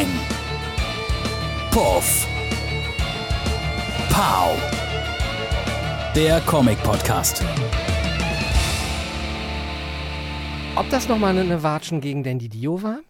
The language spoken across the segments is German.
Peng. Puff. Pow. Der Comic-Podcast. Ob das nochmal eine Watschen gegen Dandy Dio war?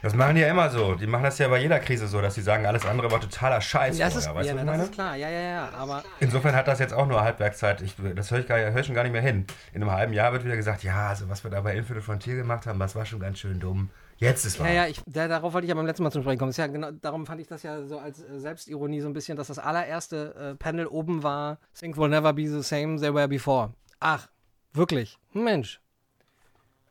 Das machen die ja immer so. Die machen das ja bei jeder Krise so, dass sie sagen, alles andere war totaler Scheiß. Das ist, vorher. Weißt ja, du, das meine? ist klar, ja, ja, ja, aber Insofern hat das jetzt auch nur Halbwerkszeit. Ich, das höre ich, gar, höre ich schon gar nicht mehr hin. In einem halben Jahr wird wieder gesagt, ja, also was wir da bei Infinite Frontier gemacht haben, das war schon ganz schön dumm. Jetzt ist ja, wahr. ja, ich, da, darauf wollte ich ja beim letzten Mal zum Sprechen kommen. Ja genau, darum fand ich das ja so als äh, Selbstironie so ein bisschen, dass das allererste äh, Panel oben war, Things will never be the same they were before. Ach, wirklich? Mensch.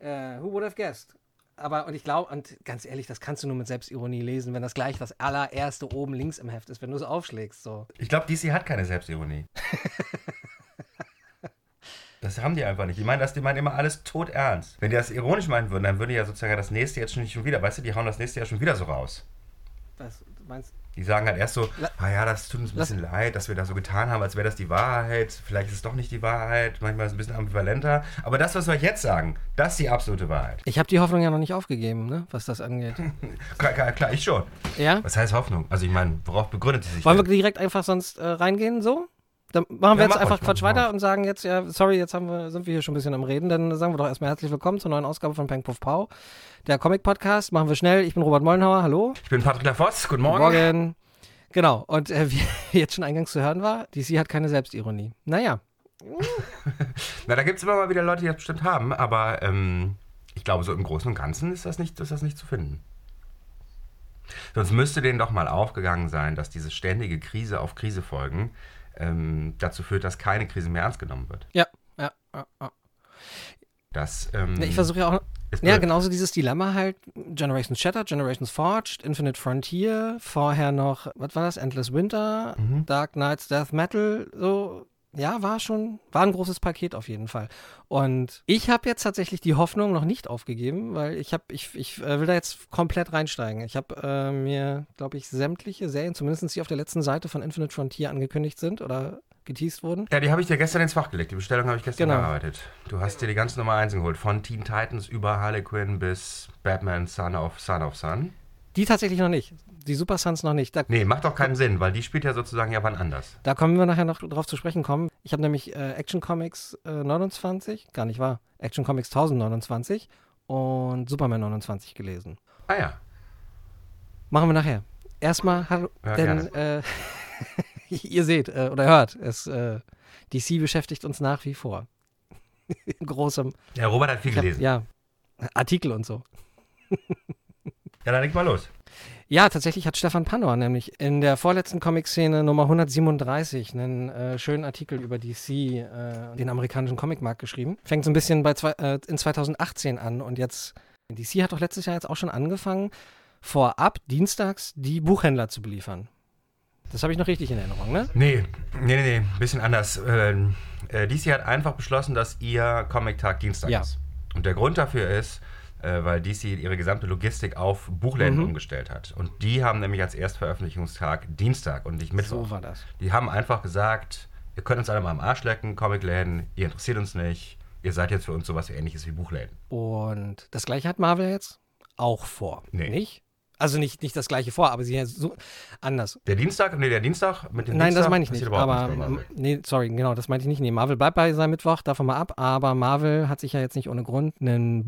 Äh, who would have guessed? Aber, und ich glaube, und ganz ehrlich, das kannst du nur mit Selbstironie lesen, wenn das gleich das allererste oben links im Heft ist, wenn du es aufschlägst. So. Ich glaube, DC hat keine Selbstironie. Das haben die einfach nicht. Die meinen das, die meinen immer alles tot ernst. Wenn die das ironisch meinen würden, dann würde ja sozusagen das nächste jetzt schon nicht schon wieder, weißt du, die hauen das nächste Jahr schon wieder so raus. Was du meinst Die sagen halt erst so, La- ah ja, das tut uns ein Lass- bisschen leid, dass wir das so getan haben, als wäre das die Wahrheit. Vielleicht ist es doch nicht die Wahrheit. Manchmal ist es ein bisschen ambivalenter. Aber das, was wir euch jetzt sagen, das ist die absolute Wahrheit. Ich habe die Hoffnung ja noch nicht aufgegeben, ne, was das angeht. Klar, klar, klar ich schon. Ja? Was heißt Hoffnung? Also ich meine, worauf begründet sie sich? Wollen wir denn? direkt einfach sonst äh, reingehen, so? Dann machen wir Ja, jetzt mach einfach Quatsch weiter ruhig. und sagen jetzt, ja, sorry, jetzt haben wir, sind wir hier schon ein bisschen am Reden, dann sagen wir doch erstmal herzlich willkommen zur neuen Ausgabe von Peng Puff Pau, der Comic-Podcast. Machen wir schnell. Ich bin Robert Mollenhauer, hallo. Ich bin Patrick Lafosse, guten Morgen. Morgen. Genau, und äh, wie jetzt schon eingangs zu hören war, DC hat keine Selbstironie. Naja, Na, da gibt es immer mal wieder Leute, die das bestimmt haben, aber ähm, ich glaube, so im Großen und Ganzen ist das nicht, ist das nicht zu finden. Sonst müsste denen doch mal aufgegangen sein, dass diese ständige Krise auf Krise folgen ähm, dazu führt, dass keine Krise mehr ernst genommen wird. ja, ja, ja, ja. Das, ähm, Ich versuche ja auch, Ja, genauso dieses Dilemma halt. Generations Shattered, Generations Forged, Infinite Frontier, vorher noch, was war das? Endless Winter, Mhm. Dark Knights Death Metal, so. Ja, war schon, war ein großes Paket auf jeden Fall. Und ich habe jetzt tatsächlich die Hoffnung noch nicht aufgegeben, weil ich habe, ich, ich äh, will da jetzt komplett reinsteigen. Ich habe äh, mir, glaube ich, sämtliche Serien, zumindest die auf der letzten Seite von Infinite Frontier angekündigt sind oder geteased wurden. Ja, die habe ich dir gestern ins Fach gelegt. Die Bestellung habe ich gestern Genau. bearbeitet. Du hast dir die ganze Nummer 1 geholt. Von Teen Titans über Harley Quinn bis Batman Son of Son of Son. Die tatsächlich noch nicht. Die Super Sons noch nicht. Da Nee, macht doch keinen Sinn, weil die spielt ja sozusagen ja wann anders. Da kommen wir nachher noch drauf zu sprechen kommen. Ich habe nämlich äh, Action Comics äh, 29, gar nicht wahr, Action Comics 1029 und Superman 29 gelesen. Ah ja. Machen wir nachher. Erstmal, hallo, Ja, denn äh, ihr seht äh, oder hört, es, äh, DC beschäftigt uns nach wie vor. In großem, Ja, Robert hat viel hab, gelesen. ja, Artikel und so. ja, dann leg mal los. Ja, tatsächlich hat Stefan Pandor nämlich in der vorletzten Comic-Szene Nummer 137 einen äh, schönen Artikel über DC, äh, den amerikanischen Comicmarkt geschrieben. Fängt so ein bisschen bei zwei, äh, in 2018 an und jetzt, DC hat doch letztes Jahr jetzt auch schon angefangen, vorab dienstags die Buchhändler zu beliefern. Das habe ich noch richtig in Erinnerung, ne? Nee, nee, nee, nee, ein bisschen anders. Ähm, äh, DC hat einfach beschlossen, dass ihr Comic-Tag Dienstag Ja. ist. Und der Grund dafür ist, äh, weil DC ihre gesamte Logistik auf Buchläden Mhm. umgestellt hat. Und die haben nämlich als Erstveröffentlichungstag Dienstag und nicht Mittwoch. So war das. Die haben einfach gesagt, ihr könnt uns alle mal am Arsch lecken, Comicläden, ihr interessiert uns nicht, ihr seid jetzt für uns sowas ähnliches wie Buchläden. Und das gleiche hat Marvel jetzt auch vor. Nee. Nicht? Also nicht, nicht das gleiche vor, aber sie so anders. Der Dienstag, nee, der Dienstag mit dem Nein, Dienstag das meine ich nicht. Aber, nee, sorry, genau, das meinte ich nicht. Nee, Marvel bleibt bei seinem Mittwoch, davon mal ab. Aber Marvel hat sich ja jetzt nicht ohne Grund einen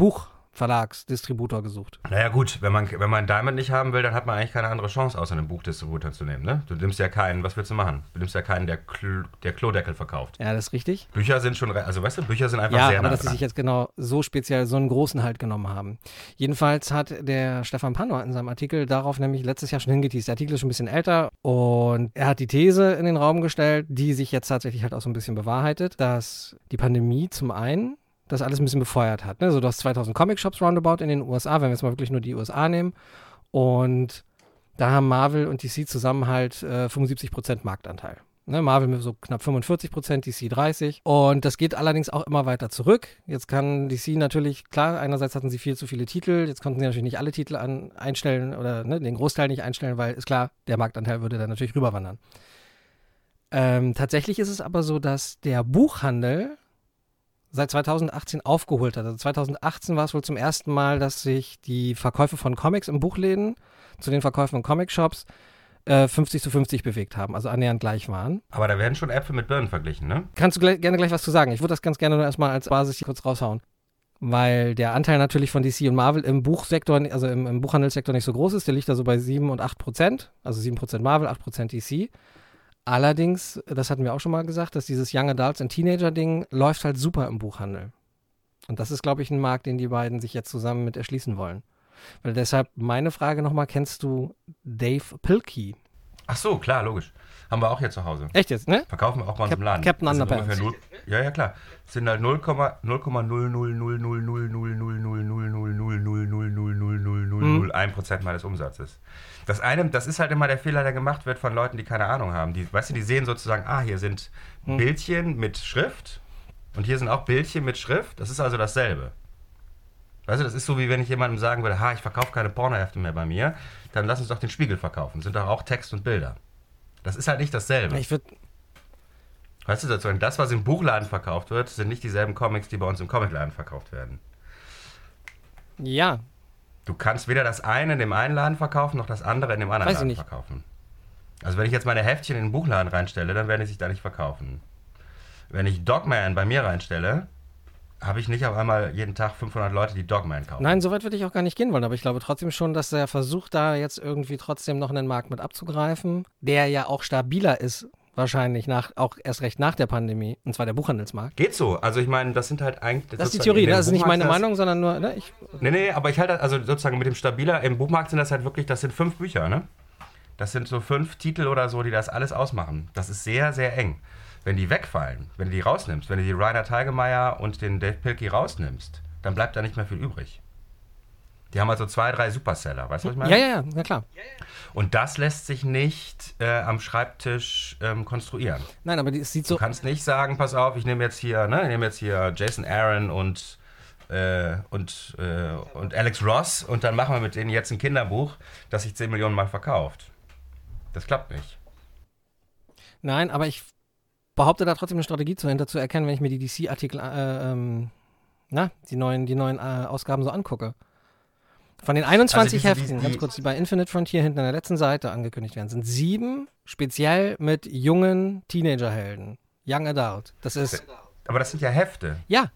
Buchverlagsdistributor gesucht. Naja gut, wenn man, wenn man Diamond nicht haben will, dann hat man eigentlich keine andere Chance, außer einen Buchdistributor zu nehmen. Ne? Du nimmst ja keinen, was willst du machen? Du nimmst ja keinen, der, Kl der Klodeckel verkauft. Ja, das ist richtig. Bücher sind schon, also weißt du, Bücher sind einfach Ja, sehr aber nah dass sie sich jetzt genau so speziell so einen großen halt genommen haben. Jedenfalls hat der Stefan Pandor in seinem Artikel darauf nämlich letztes Jahr schon hingeteased. Der Artikel ist schon ein bisschen älter und er hat die These in den Raum gestellt, die sich jetzt tatsächlich halt auch so ein bisschen bewahrheitet, dass die Pandemie zum einen das alles ein bisschen befeuert hat. Ne? So, du hast 2000 Comic-Shops roundabout in den USA, wenn wir jetzt mal wirklich nur die USA nehmen. Und da haben Marvel und DC zusammen halt äh, 75% Marktanteil. Ne, Marvel mit so knapp 45 Prozent, DC 30. Und das geht allerdings auch immer weiter zurück. Jetzt kann DC natürlich, klar, einerseits hatten sie viel zu viele Titel, jetzt konnten sie natürlich nicht alle Titel an, einstellen oder ne, den Großteil nicht einstellen, weil ist klar, der Marktanteil würde dann natürlich rüberwandern. Ähm, tatsächlich ist es aber so, dass der Buchhandel seit 2018 aufgeholt hat. Also 2018 war es wohl zum ersten Mal, dass sich die Verkäufe von Comics im Buchläden zu den Verkäufen in Comic-Shops äh, 50 zu 50 bewegt haben, also annähernd gleich waren. Aber da werden schon Äpfel mit Birnen verglichen, ne? Kannst du gleich, gerne gleich was zu sagen? Ich würde das ganz gerne nur erstmal als Basis hier kurz raushauen. Weil der Anteil natürlich von DC und Marvel im Buchsektor, also im, im Buchhandelssektor nicht so groß ist. Der liegt da so bei 7 und 8 Prozent. Also 7 Prozent Marvel, 8 Prozent DC. Allerdings, das hatten wir auch schon mal gesagt, dass dieses Young Adults und Teenager-Ding läuft halt super im Buchhandel. Und das ist, glaube ich, ein Markt, den die beiden sich jetzt zusammen mit erschließen wollen. Weil deshalb meine Frage nochmal, kennst du Dave Pilkey? Ach so, klar, logisch. Haben wir auch hier zu Hause. Echt jetzt, ne? Verkaufen wir auch bei uns Cap im Laden. Captain Underpants. Ja, ja, klar. Das sind halt 0,00000000000000000000001 Prozent meines Umsatzes. Das eine, das ist halt immer der Fehler, der gemacht wird von Leuten, die keine Ahnung haben. Die, weißt du, die sehen sozusagen, ah, hier sind Bildchen mit Schrift und hier sind auch Bildchen mit Schrift. Das ist also dasselbe. Weißt du, das ist so, wie wenn ich jemandem sagen würde, ha, ich verkaufe keine Pornohefte mehr bei mir, dann lass uns doch den Spiegel verkaufen. Sind doch auch Text und Bilder. Das ist halt nicht dasselbe. Ich würde, Weißt du, sozusagen, das, was im Buchladen verkauft wird, sind nicht dieselben Comics, die bei uns im Comicladen verkauft werden. ja, Du kannst weder das eine in dem einen Laden verkaufen, noch das andere in dem anderen Weiß Laden nicht. verkaufen. Also wenn ich jetzt meine Heftchen in den Buchladen reinstelle, dann werden die sich da nicht verkaufen. Wenn ich Dogman bei mir reinstelle, habe ich nicht auf einmal jeden Tag 500 Leute, die Dogman kaufen. nein, so weit würde ich auch gar nicht gehen wollen, aber ich glaube trotzdem schon, dass er versucht, da jetzt irgendwie trotzdem noch einen Markt mit abzugreifen, der ja auch stabiler ist, wahrscheinlich nach, auch erst recht nach der Pandemie, und zwar der Buchhandelsmarkt. Geht so. Also ich meine, das sind halt eigentlich... Das ist die sozusagen Theorie, ne? das ist nicht meine das- Meinung, sondern nur, ne, ich, Nee, nee, aber ich halte, also sozusagen mit dem Stabiler, im Buchmarkt sind das halt wirklich, das sind fünf Bücher, ne? Das sind so fünf Titel oder so, die das alles ausmachen. Das ist sehr, sehr eng. Wenn die wegfallen, wenn du die rausnimmst, wenn du die Rainer Teigemeier und den Dave Pilkey rausnimmst, dann bleibt da nicht mehr viel übrig. Die haben also zwei, drei Superseller, weißt du, was ich meine? ja, ja, ja, na klar. Und das lässt sich nicht äh, am Schreibtisch ähm, konstruieren. Nein, aber es sieht so, Du kannst nicht sagen, pass auf, ich nehme jetzt hier, ne, ich nehme jetzt hier Jason Aaron und, äh, und, äh, und Alex Ross und dann machen wir mit denen jetzt ein Kinderbuch, das sich 10 Millionen Mal verkauft. Das klappt nicht. nein, aber ich behaupte da trotzdem eine Strategie zu hinter zu erkennen, wenn ich mir die DC-Artikel, äh, ähm, na, die neuen, die neuen äh, Ausgaben so angucke. Von den 21 Also Heften, die- ganz kurz, die bei Infinite Frontier hinten an der letzten Seite angekündigt werden, sind sieben speziell mit jungen Teenagerhelden. Young Adult. Das ist, Aber das sind ja Hefte. ja,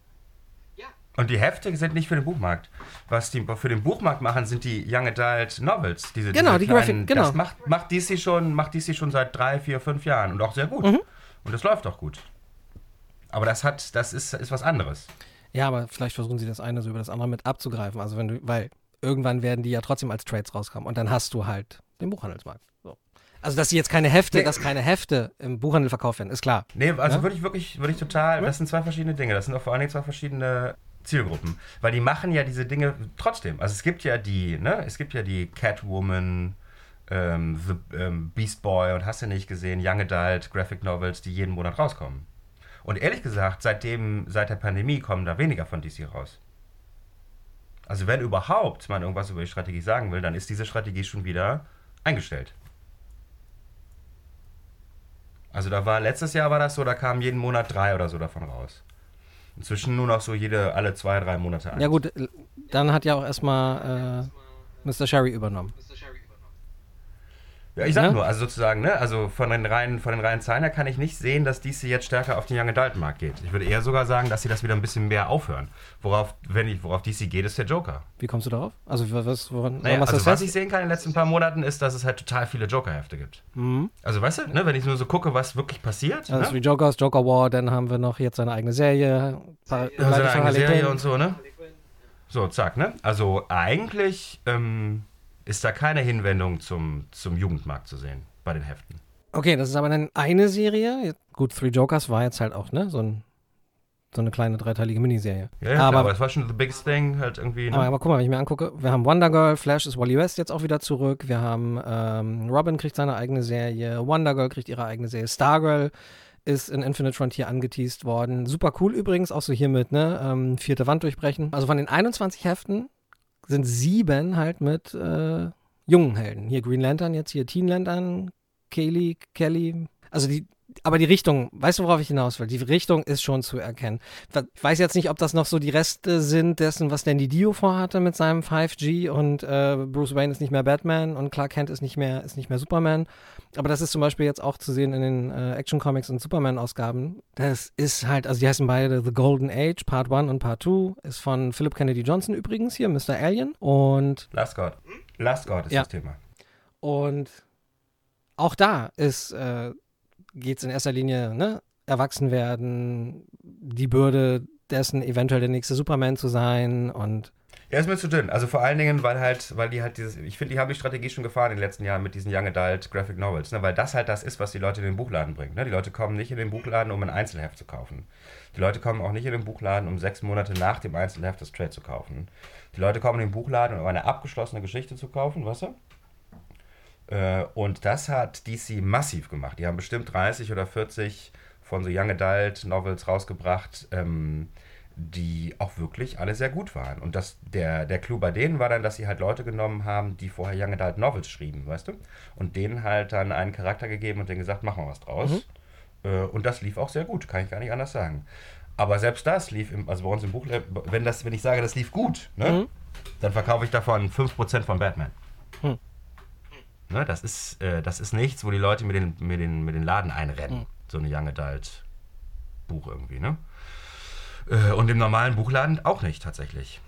Und die Hefte sind nicht für den Buchmarkt. Was die für den Buchmarkt machen, sind die Young Adult Novels. Diese, Genau, diese die kleinen- Graphic- genau. Das macht, macht, DC schon, macht DC schon seit drei, vier, fünf Jahren und auch sehr gut. Mhm. Und das läuft auch gut. Aber das hat, das ist, ist was anderes. Ja, aber vielleicht versuchen sie das eine so über das andere mit abzugreifen. Also wenn du, weil irgendwann werden die ja trotzdem als Trades rauskommen und dann hast du halt den Buchhandelsmarkt. So. Also dass sie jetzt keine Hefte, Nee. dass keine Hefte im Buchhandel verkauft werden, ist klar. Nee, also Ja? würde ich wirklich, würde ich total, das sind zwei verschiedene Dinge. Das sind auch vor allen Dingen zwei verschiedene Zielgruppen. Weil die machen ja diese Dinge trotzdem. Also es gibt ja die, ne, es gibt ja die Catwoman, ähm, The ähm, Beast Boy und hast du nicht gesehen, Young Adult, Graphic Novels, die jeden Monat rauskommen. Und ehrlich gesagt, seitdem, seit der Pandemie kommen da weniger von DC raus. Also wenn überhaupt man irgendwas über die Strategie sagen will, dann ist diese Strategie schon wieder eingestellt. Also da war letztes Jahr war das so, da kamen jeden Monat drei oder so davon raus. Inzwischen nur noch so jede alle zwei, drei Monate eins. Ja gut, dann hat ja auch erstmal äh, Mr. Sherry übernommen. Ja, ich sag Ne? nur, also sozusagen, ne, also von den reinen, von den reinen Zahlen her kann ich nicht sehen, dass DC jetzt stärker auf den Young Adult Markt geht. Ich würde eher sogar sagen, dass sie das wieder ein bisschen mehr aufhören. Worauf, wenn ich, worauf DC geht, ist der Joker. Wie kommst du darauf? Also was, woran, Naja, machst du also was ich sehen kann in den letzten paar Monaten ist, dass es halt total viele Joker-Hefte gibt. Mhm. Also weißt du, ne, wenn ich nur so gucke, was wirklich passiert, Also ne? wie Jokers, Joker War, dann haben wir noch jetzt seine eigene Serie. Par- Ja, seine eigene Serie und so, ne? So, zack, ne? Also eigentlich ähm, ist da keine Hinwendung zum, zum Jugendmarkt zu sehen bei den Heften. Okay, das ist aber dann eine Serie. Gut, Three Jokers war jetzt halt auch, ne? So, ein, so eine kleine dreiteilige Miniserie. Ja, ja klar, aber, aber es war schon the biggest thing, halt irgendwie, ne? aber, aber guck mal, wenn ich mir angucke, wir haben Wonder Girl, Flash ist Wally West jetzt auch wieder zurück. Wir haben ähm, Robin kriegt seine eigene Serie, Wonder Girl kriegt ihre eigene Serie, Stargirl ist in Infinite Frontier angeteased worden. Super cool übrigens, auch so hier mit, ne? Ähm, vierte Wand durchbrechen. Also von den 21 Heften sind sieben halt mit äh, jungen Helden. Hier Green Lantern, jetzt hier Teen Lantern, Kaylee, Kelly. Also die aber die Richtung, weißt du, worauf ich hinaus will? Die Richtung ist schon zu erkennen. Ich weiß jetzt nicht, ob das noch so die Reste sind dessen, was Danny Dio vorhatte mit seinem 5G und äh, Bruce Wayne ist nicht mehr Batman und Clark Kent ist nicht mehr, ist nicht mehr Superman. Aber das ist zum Beispiel jetzt auch zu sehen in den äh, Action Comics und Superman-Ausgaben. Das ist halt, also die heißen beide The Golden Age, Part 1 und Part 2, ist von Philip Kennedy Johnson übrigens hier, Mr. Alien. Und. Last God. Last God ist ja. das Thema. Und auch da ist. Äh, geht es in erster Linie, ne? Erwachsen werden, die Bürde dessen, eventuell der nächste Superman zu sein und. Ja, ist mir zu dünn. Also vor allen Dingen, weil halt, weil die halt dieses, ich finde, die haben die Strategie schon gefahren in den letzten Jahren mit diesen Young Adult Graphic Novels, ne? weil das halt das ist, was die Leute in den Buchladen bringen. Ne? Die Leute kommen nicht in den Buchladen, um ein Einzelheft zu kaufen. Die Leute kommen auch nicht in den Buchladen, um sechs Monate nach dem Einzelheft das Trade zu kaufen. Die Leute kommen in den Buchladen, um eine abgeschlossene Geschichte zu kaufen, weißt du? Äh, und das hat DC massiv gemacht. Die haben bestimmt 30 oder 40 von so Young Adult Novels rausgebracht, ähm, die auch wirklich alle sehr gut waren. Und das, der, der Clou bei denen war dann, dass sie halt Leute genommen haben, die vorher Young Adult Novels schrieben, weißt du? Und denen halt dann einen Charakter gegeben und denen gesagt, machen wir was draus. Mhm. Äh, und das lief auch sehr gut, kann ich gar nicht anders sagen. Aber selbst das lief, im, also bei uns im Buch, wenn, das, wenn ich sage, das lief gut, ne, mhm. dann verkaufe ich davon 5% von Batman. Ne, das, ist, äh, das ist nichts, wo die Leute mit den, mit den, mit den Laden einrennen. Mhm. So eine Young Adult Buch irgendwie, ne? Äh, und im normalen Buchladen auch nicht tatsächlich.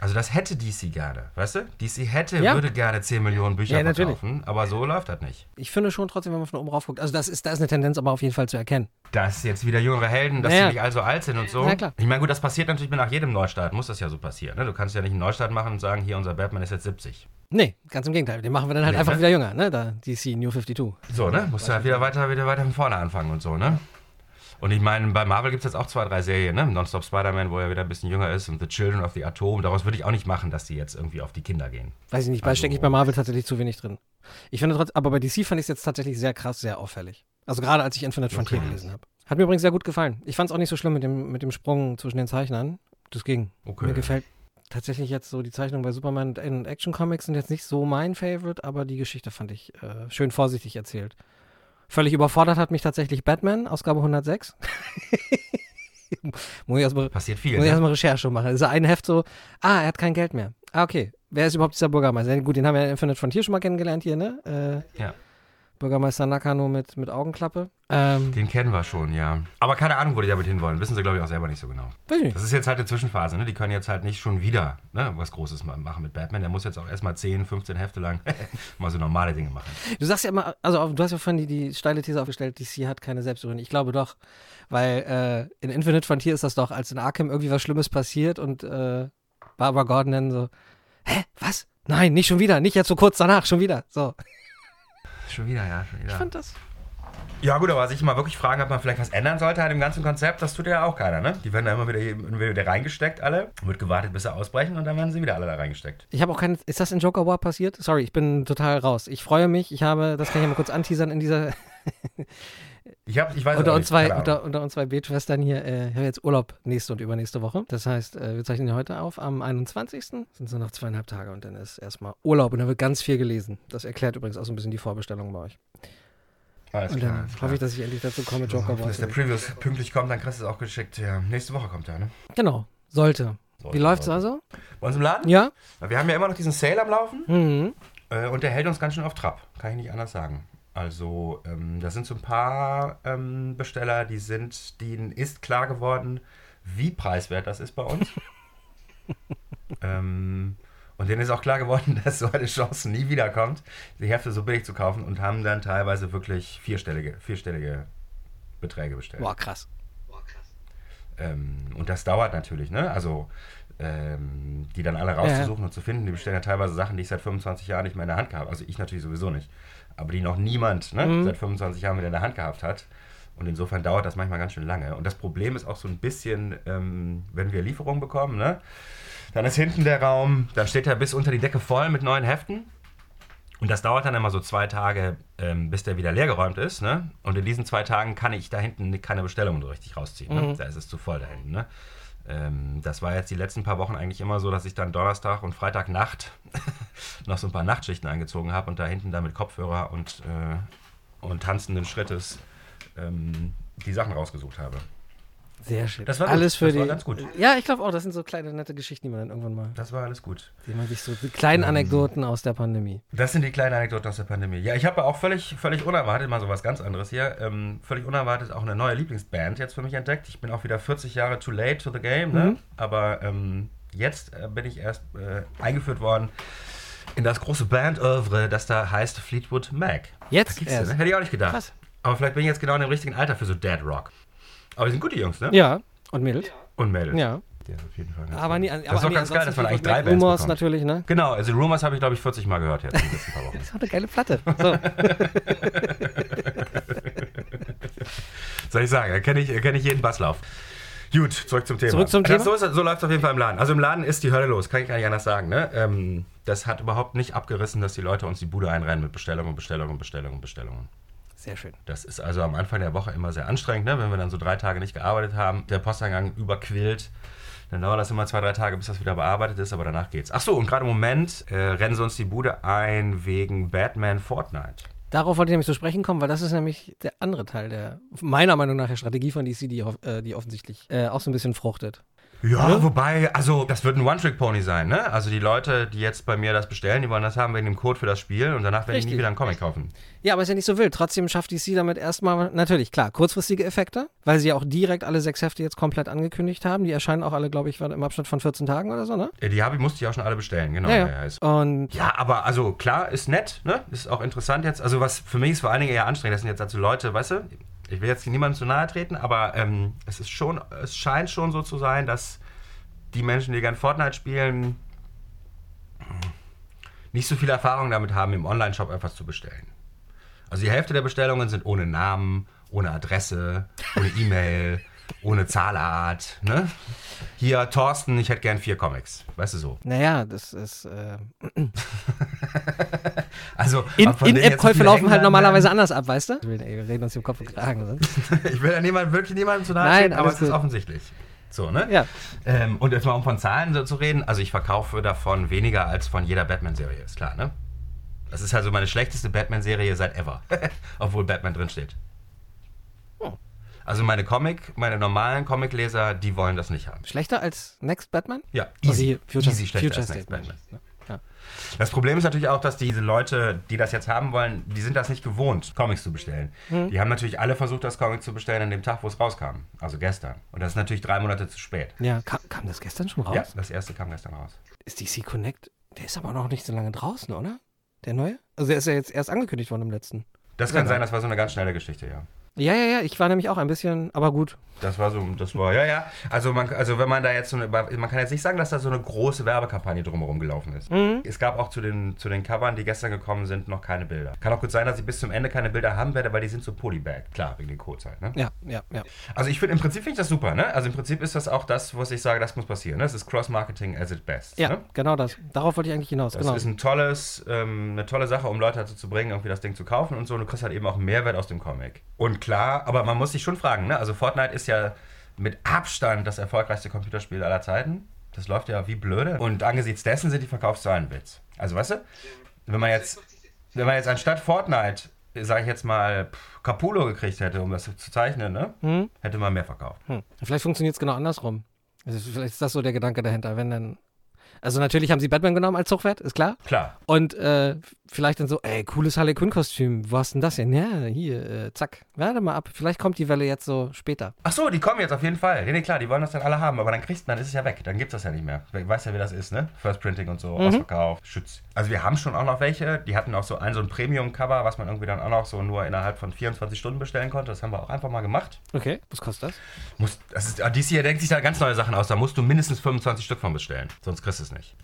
Also das hätte DC gerne, weißt du? DC hätte, ja. würde gerne 10 Millionen Bücher ja, verkaufen, aber so läuft das nicht. Ich finde schon trotzdem, wenn man von oben rauf guckt, also das ist, da ist eine Tendenz aber auf jeden Fall zu erkennen. Dass jetzt wieder jüngere Helden, dass ja, sie nicht allzu alt sind und so. Ja, klar. Ich meine, gut, das passiert natürlich nach jedem Neustart, muss das ja so passieren. Ne? Du kannst ja nicht einen Neustart machen und sagen, hier, unser Batman ist jetzt 70. Nee, ganz im Gegenteil. Den machen wir dann halt nee, einfach ne? wieder jünger, ne? Da DC New 52. So, ne? Musst du halt wieder weiter, wieder weiter von vorne anfangen und so, ne? Und ich meine, bei Marvel gibt es jetzt auch zwei, drei Serien, ne? Nonstop Spider-Man, wo er wieder ein bisschen jünger ist und The Children of the Atom. Daraus würde ich auch nicht machen, dass die jetzt irgendwie auf die Kinder gehen. Weiß ich nicht, also, stecke ich bei Marvel tatsächlich zu wenig drin. Ich finde trotzdem, aber bei DC fand ich es jetzt tatsächlich sehr krass, sehr auffällig. Also gerade als ich Infinite Frontier okay. gelesen habe. Hat mir übrigens sehr gut gefallen. Ich fand es auch nicht so schlimm mit dem, mit dem Sprung zwischen den Zeichnern. Das ging. Okay. Mir gefällt tatsächlich jetzt so die Zeichnungen bei Superman in Action Comics sind jetzt nicht so mein Favorite, aber die Geschichte fand ich äh, schön vorsichtig erzählt. Völlig überfordert hat mich tatsächlich Batman, Ausgabe 106. muss ich erstmal, Passiert viel. Muss ich ne? erstmal Recherche machen. Also ein Heft so, ah, er hat kein Geld mehr. Ah, okay. Wer ist überhaupt dieser Bürgermeister? Gut, den haben wir in Infinite Frontier schon mal kennengelernt hier, ne? Äh, ja. Bürgermeister Nakano mit, mit Augenklappe. Ähm, Den kennen wir schon, ja. Aber keine Ahnung, wo die damit hinwollen. Wissen sie, glaube ich, auch selber nicht so genau. Das ist jetzt halt eine Zwischenphase. Ne? Die können jetzt halt nicht schon wieder ne, was Großes machen mit Batman. Der muss jetzt auch erstmal 10, 15 Hefte lang mal so normale Dinge machen. Du sagst ja immer, also du hast ja vorhin die, die steile These aufgestellt, DC hat keine Selbstironie. Ich glaube doch, weil äh, in Infinite Frontier ist das doch, als in Arkham irgendwie was Schlimmes passiert und äh, Barbara Gordon dann so, hä, was? Nein, nicht schon wieder, nicht jetzt so kurz danach, schon wieder. So. Schon wieder, ja, schon wieder. Ich fand das. Ja, gut, aber sich mal wirklich fragen, ob man vielleicht was ändern sollte an dem ganzen Konzept, das tut ja auch keiner, ne? Die werden da immer wieder, wieder reingesteckt, alle. Wird gewartet, bis sie ausbrechen und dann werden sie wieder alle da reingesteckt. Ich habe auch keinen. Ist das in Joker War passiert? Sorry, ich bin total raus. Ich freue mich. Ich habe, das kann ich ja mal kurz anteasern in dieser. Ich, hab, ich weiß unter, uns zwei, unter, unter uns zwei Betschwestern hier, äh, ich habe jetzt Urlaub nächste und übernächste Woche. Das heißt, äh, wir zeichnen ja heute auf am 21. Sind es nur noch zweieinhalb Tage und dann ist erstmal Urlaub und dann wird ganz viel gelesen. Das erklärt übrigens auch so ein bisschen die Vorbestellung bei euch. Alles und dann klar, hoffe ich, dass ich endlich dazu komme, Joker Wenn der Previous pünktlich kommt, dann kriegst du es auch geschickt. Ja, nächste Woche kommt er, ne? Genau, sollte. sollte Wie läuft's sollte. also? Bei uns im Laden? Ja. Wir haben ja immer noch diesen Sale am Laufen. Mhm. Äh, und der hält uns ganz schön auf Trab. Kann ich nicht anders sagen. Also, ähm, da sind so ein paar ähm, Besteller, die sind, denen ist klar geworden, wie preiswert das ist bei uns. ähm, und denen ist auch klar geworden, dass so eine Chance nie wiederkommt, die Hefte so billig zu kaufen und haben dann teilweise wirklich vierstellige, vierstellige Beträge bestellt. Boah, krass. Boah, krass. Ähm, und das dauert natürlich, ne? Also, ähm, die dann alle rauszusuchen ja. und zu finden. Die bestellen ja teilweise Sachen, die ich seit 25 Jahren nicht mehr in der Hand habe. Also ich natürlich sowieso nicht aber die noch niemand ne, mhm. seit 25 Jahren wieder in der Hand gehabt hat. Und insofern dauert das manchmal ganz schön lange. Und das Problem ist auch so ein bisschen, ähm, wenn wir Lieferungen bekommen, ne, dann ist hinten der Raum, dann steht er bis unter die Decke voll mit neuen Heften. Und das dauert dann immer so zwei Tage, ähm, bis der wieder leergeräumt ist. Ne? Und in diesen zwei Tagen kann ich da hinten keine Bestellungen so richtig rausziehen. Ne? Mhm. Da ist es zu voll da hinten. Ne? Ähm, das war jetzt die letzten paar Wochen eigentlich immer so, dass ich dann Donnerstag und Freitagnacht noch so ein paar Nachtschichten eingezogen habe und da hinten dann mit Kopfhörer und, äh, und tanzenden Schrittes ähm, die Sachen rausgesucht habe. Sehr schön. Das war gut. alles für Das die. war ganz gut. Ja, ich glaube auch, das sind so kleine nette Geschichten, die man dann irgendwann mal, Das war alles gut. die man sich so die kleinen. Anekdoten aus der Pandemie. Das sind die kleinen Anekdoten aus der Pandemie. Ja, ich habe auch völlig, völlig unerwartet, mal so was ganz anderes hier, ähm, völlig unerwartet auch eine neue Lieblingsband jetzt für mich entdeckt. Ich bin auch wieder 40 Jahre too late to the game, ne? Mhm. aber ähm, jetzt äh, bin ich erst äh, eingeführt worden in das große Band-Oeuvre, das da heißt Fleetwood Mac. Jetzt erst. den, ne? Hätte ich auch nicht gedacht. Krass. Aber vielleicht bin ich jetzt genau in dem richtigen Alter für so Dead Rock. Aber die sind gute Jungs, ne? Ja, und Mädels. Und Mädels. Ja. Ja, auf jeden Fall. Aber nie, das aber ist doch ganz geil, dass man eigentlich ansonsten drei Bands Rumors bekommt. natürlich, ne? Genau, also Rumors habe ich, glaube ich, 40 Mal gehört jetzt in den letzten paar Wochen. Das ist auch eine geile Platte. So. Soll ich sagen, erkenne ich, erkenne ich jeden Basslauf. Gut, zurück zum Thema. Zurück zum Thema? So, so läuft es auf jeden Fall im Laden. Also im Laden ist die Hölle los, kann ich gar nicht anders sagen. Ne? Ähm, das hat überhaupt nicht abgerissen, dass die Leute uns die Bude einrennen mit Bestellungen, Bestellungen, Bestellungen, Bestellungen. Sehr schön. Das ist also am Anfang der Woche immer sehr anstrengend, ne? wenn wir dann so drei Tage nicht gearbeitet haben, der Posteingang überquillt. Dann dauert das immer zwei, drei Tage, bis das wieder bearbeitet ist, aber danach geht's. Ach so, und gerade im Moment äh, rennen sie uns die Bude ein wegen Batman Fortnite. Darauf wollte ich nämlich zu sprechen kommen, weil das ist nämlich der andere Teil der, meiner Meinung nach, der Strategie von DC, die, äh, die offensichtlich äh, auch so ein bisschen fruchtet. Ja, Oder? wobei, also das wird ein One-Trick-Pony sein, ne? Also die Leute, die jetzt bei mir das bestellen, die wollen das haben wegen dem Code für das Spiel und danach werde ich nie wieder einen Comic kaufen. Ja, aber ist ja nicht so wild. Trotzdem schafft DC damit erstmal, natürlich, klar, kurzfristige Effekte, weil sie ja auch direkt alle sechs Hefte jetzt komplett angekündigt haben. Die erscheinen auch alle, glaube ich, im Abstand von 14 Tagen oder so, ne? Äh, Die habe ich, musste ich auch schon alle bestellen, genau. Ja, Ja, ja. ja, Und ja, aber also klar, ist nett, ne? Ist auch interessant jetzt. Also was für mich ist vor allen Dingen eher anstrengend, das sind jetzt also Leute, weißt du, ich will jetzt niemandem zu nahe treten, aber ähm, es ist schon, es scheint schon so zu sein, dass die Menschen, die gern Fortnite spielen, nicht so viel Erfahrung damit haben, im Online-Shop etwas zu bestellen. Also die Hälfte der Bestellungen sind ohne Namen, ohne Adresse, ohne E-Mail, ohne Zahlart. Ne? Hier, Thorsten, ich hätte gern vier Comics. Weißt du so. naja, das ist. Äh, Also, In-App-Käufe laufen halt normalerweise werden? anders ab, weißt du? Wir reden uns im Kopf und Kragen. Ich will ja niemand, wirklich niemandem zu nahe Nein, treten, aber es ist gut. offensichtlich. So, ne? Ja. Ähm, und jetzt mal um von Zahlen so zu reden, also ich verkaufe davon weniger als von jeder Batman-Serie, ist klar, ne? Das ist also meine schlechteste Batman-Serie seit ever. Obwohl Batman drinsteht. Oh. Also meine Comic, meine normalen Comicleser, die wollen das nicht haben. Schlechter als Next Batman? Ja, Also easy. Future, easy schlechter Future als Next Batman. Batman. Ja. Das Problem ist natürlich auch, dass diese Leute, die das jetzt haben wollen, die sind das nicht gewohnt, Comics zu bestellen. Mhm. Die haben natürlich alle versucht, das Comic zu bestellen an dem Tag, wo es rauskam. Also gestern. Und das ist natürlich drei Monate zu spät. Ja, kam, kam das gestern schon raus? Ja, das erste kam gestern raus. Ist DC Connect, der ist aber noch nicht so lange draußen, oder? Der neue? Also der ist ja jetzt erst angekündigt worden im letzten. Das kann sein, das war so eine ganz schnelle Geschichte, ja. Ja, ja, ja, ich war nämlich auch ein bisschen, aber gut. Das war so, das war, ja, ja. Also, man, also wenn man da jetzt so eine, man kann jetzt nicht sagen, dass da so eine große Werbekampagne drumherum gelaufen ist. Mhm. Es gab auch zu den, zu den Covern, die gestern gekommen sind, noch keine Bilder. Kann auch gut sein, dass ich bis zum Ende keine Bilder haben werde, weil die sind so Polybag. Klar, wegen den Codes halt, ne? Ja, ja, ja. Also ich finde, im Prinzip finde ich das super, ne? Also im Prinzip ist das auch das, was ich sage, das muss passieren. Ne? Das ist Cross-Marketing as its best. Ja, Ne? genau das. Darauf wollte ich eigentlich hinaus. Das genau. ist ein tolles, ähm, eine tolle Sache, um Leute dazu zu bringen, irgendwie das Ding zu kaufen und so. Und du kriegst halt eben auch einen Mehrwert aus dem Comic. Und klar, aber man muss sich schon fragen, ne? Also Fortnite ist ja mit Abstand das erfolgreichste Computerspiel aller Zeiten. Das läuft ja wie blöde. Und angesichts dessen sind die Verkaufszahlen Witz. Also weißt du, wenn man jetzt, wenn man jetzt anstatt Fortnite, sage ich jetzt mal, Capullo gekriegt hätte, um das zu zeichnen, ne? Hm? Hätte man mehr verkauft. Hm. Vielleicht funktioniert es genau andersrum. Also vielleicht ist das so der Gedanke dahinter, wenn dann. Also natürlich haben sie Batman genommen als Zugpferd, ist klar. Klar. Und äh, vielleicht dann so, ey, cooles Harley Quinn-Kostüm, wo hast denn das denn? Ja, hier, äh, zack. Warte mal ab. Vielleicht kommt die Welle jetzt so später. Ach so, die kommen jetzt auf jeden Fall. Nee, nee, klar, die wollen das dann alle haben, aber dann kriegst du, dann ist es ja weg. Dann gibt es das ja nicht mehr. Ich weiß ja, wie das ist, ne? First Printing und so, Ausverkauf, Schütz. Also wir haben schon auch noch welche, die hatten auch so ein, so ein Premium-Cover, was man irgendwie dann auch noch so nur innerhalb von 24 Stunden bestellen konnte. Das haben wir auch einfach mal gemacht. Okay, was kostet das? Muss, das ist, DC hier denkt sich da ganz neue Sachen aus. Da musst du mindestens 25 Stück von bestellen, sonst kriegst du es nicht.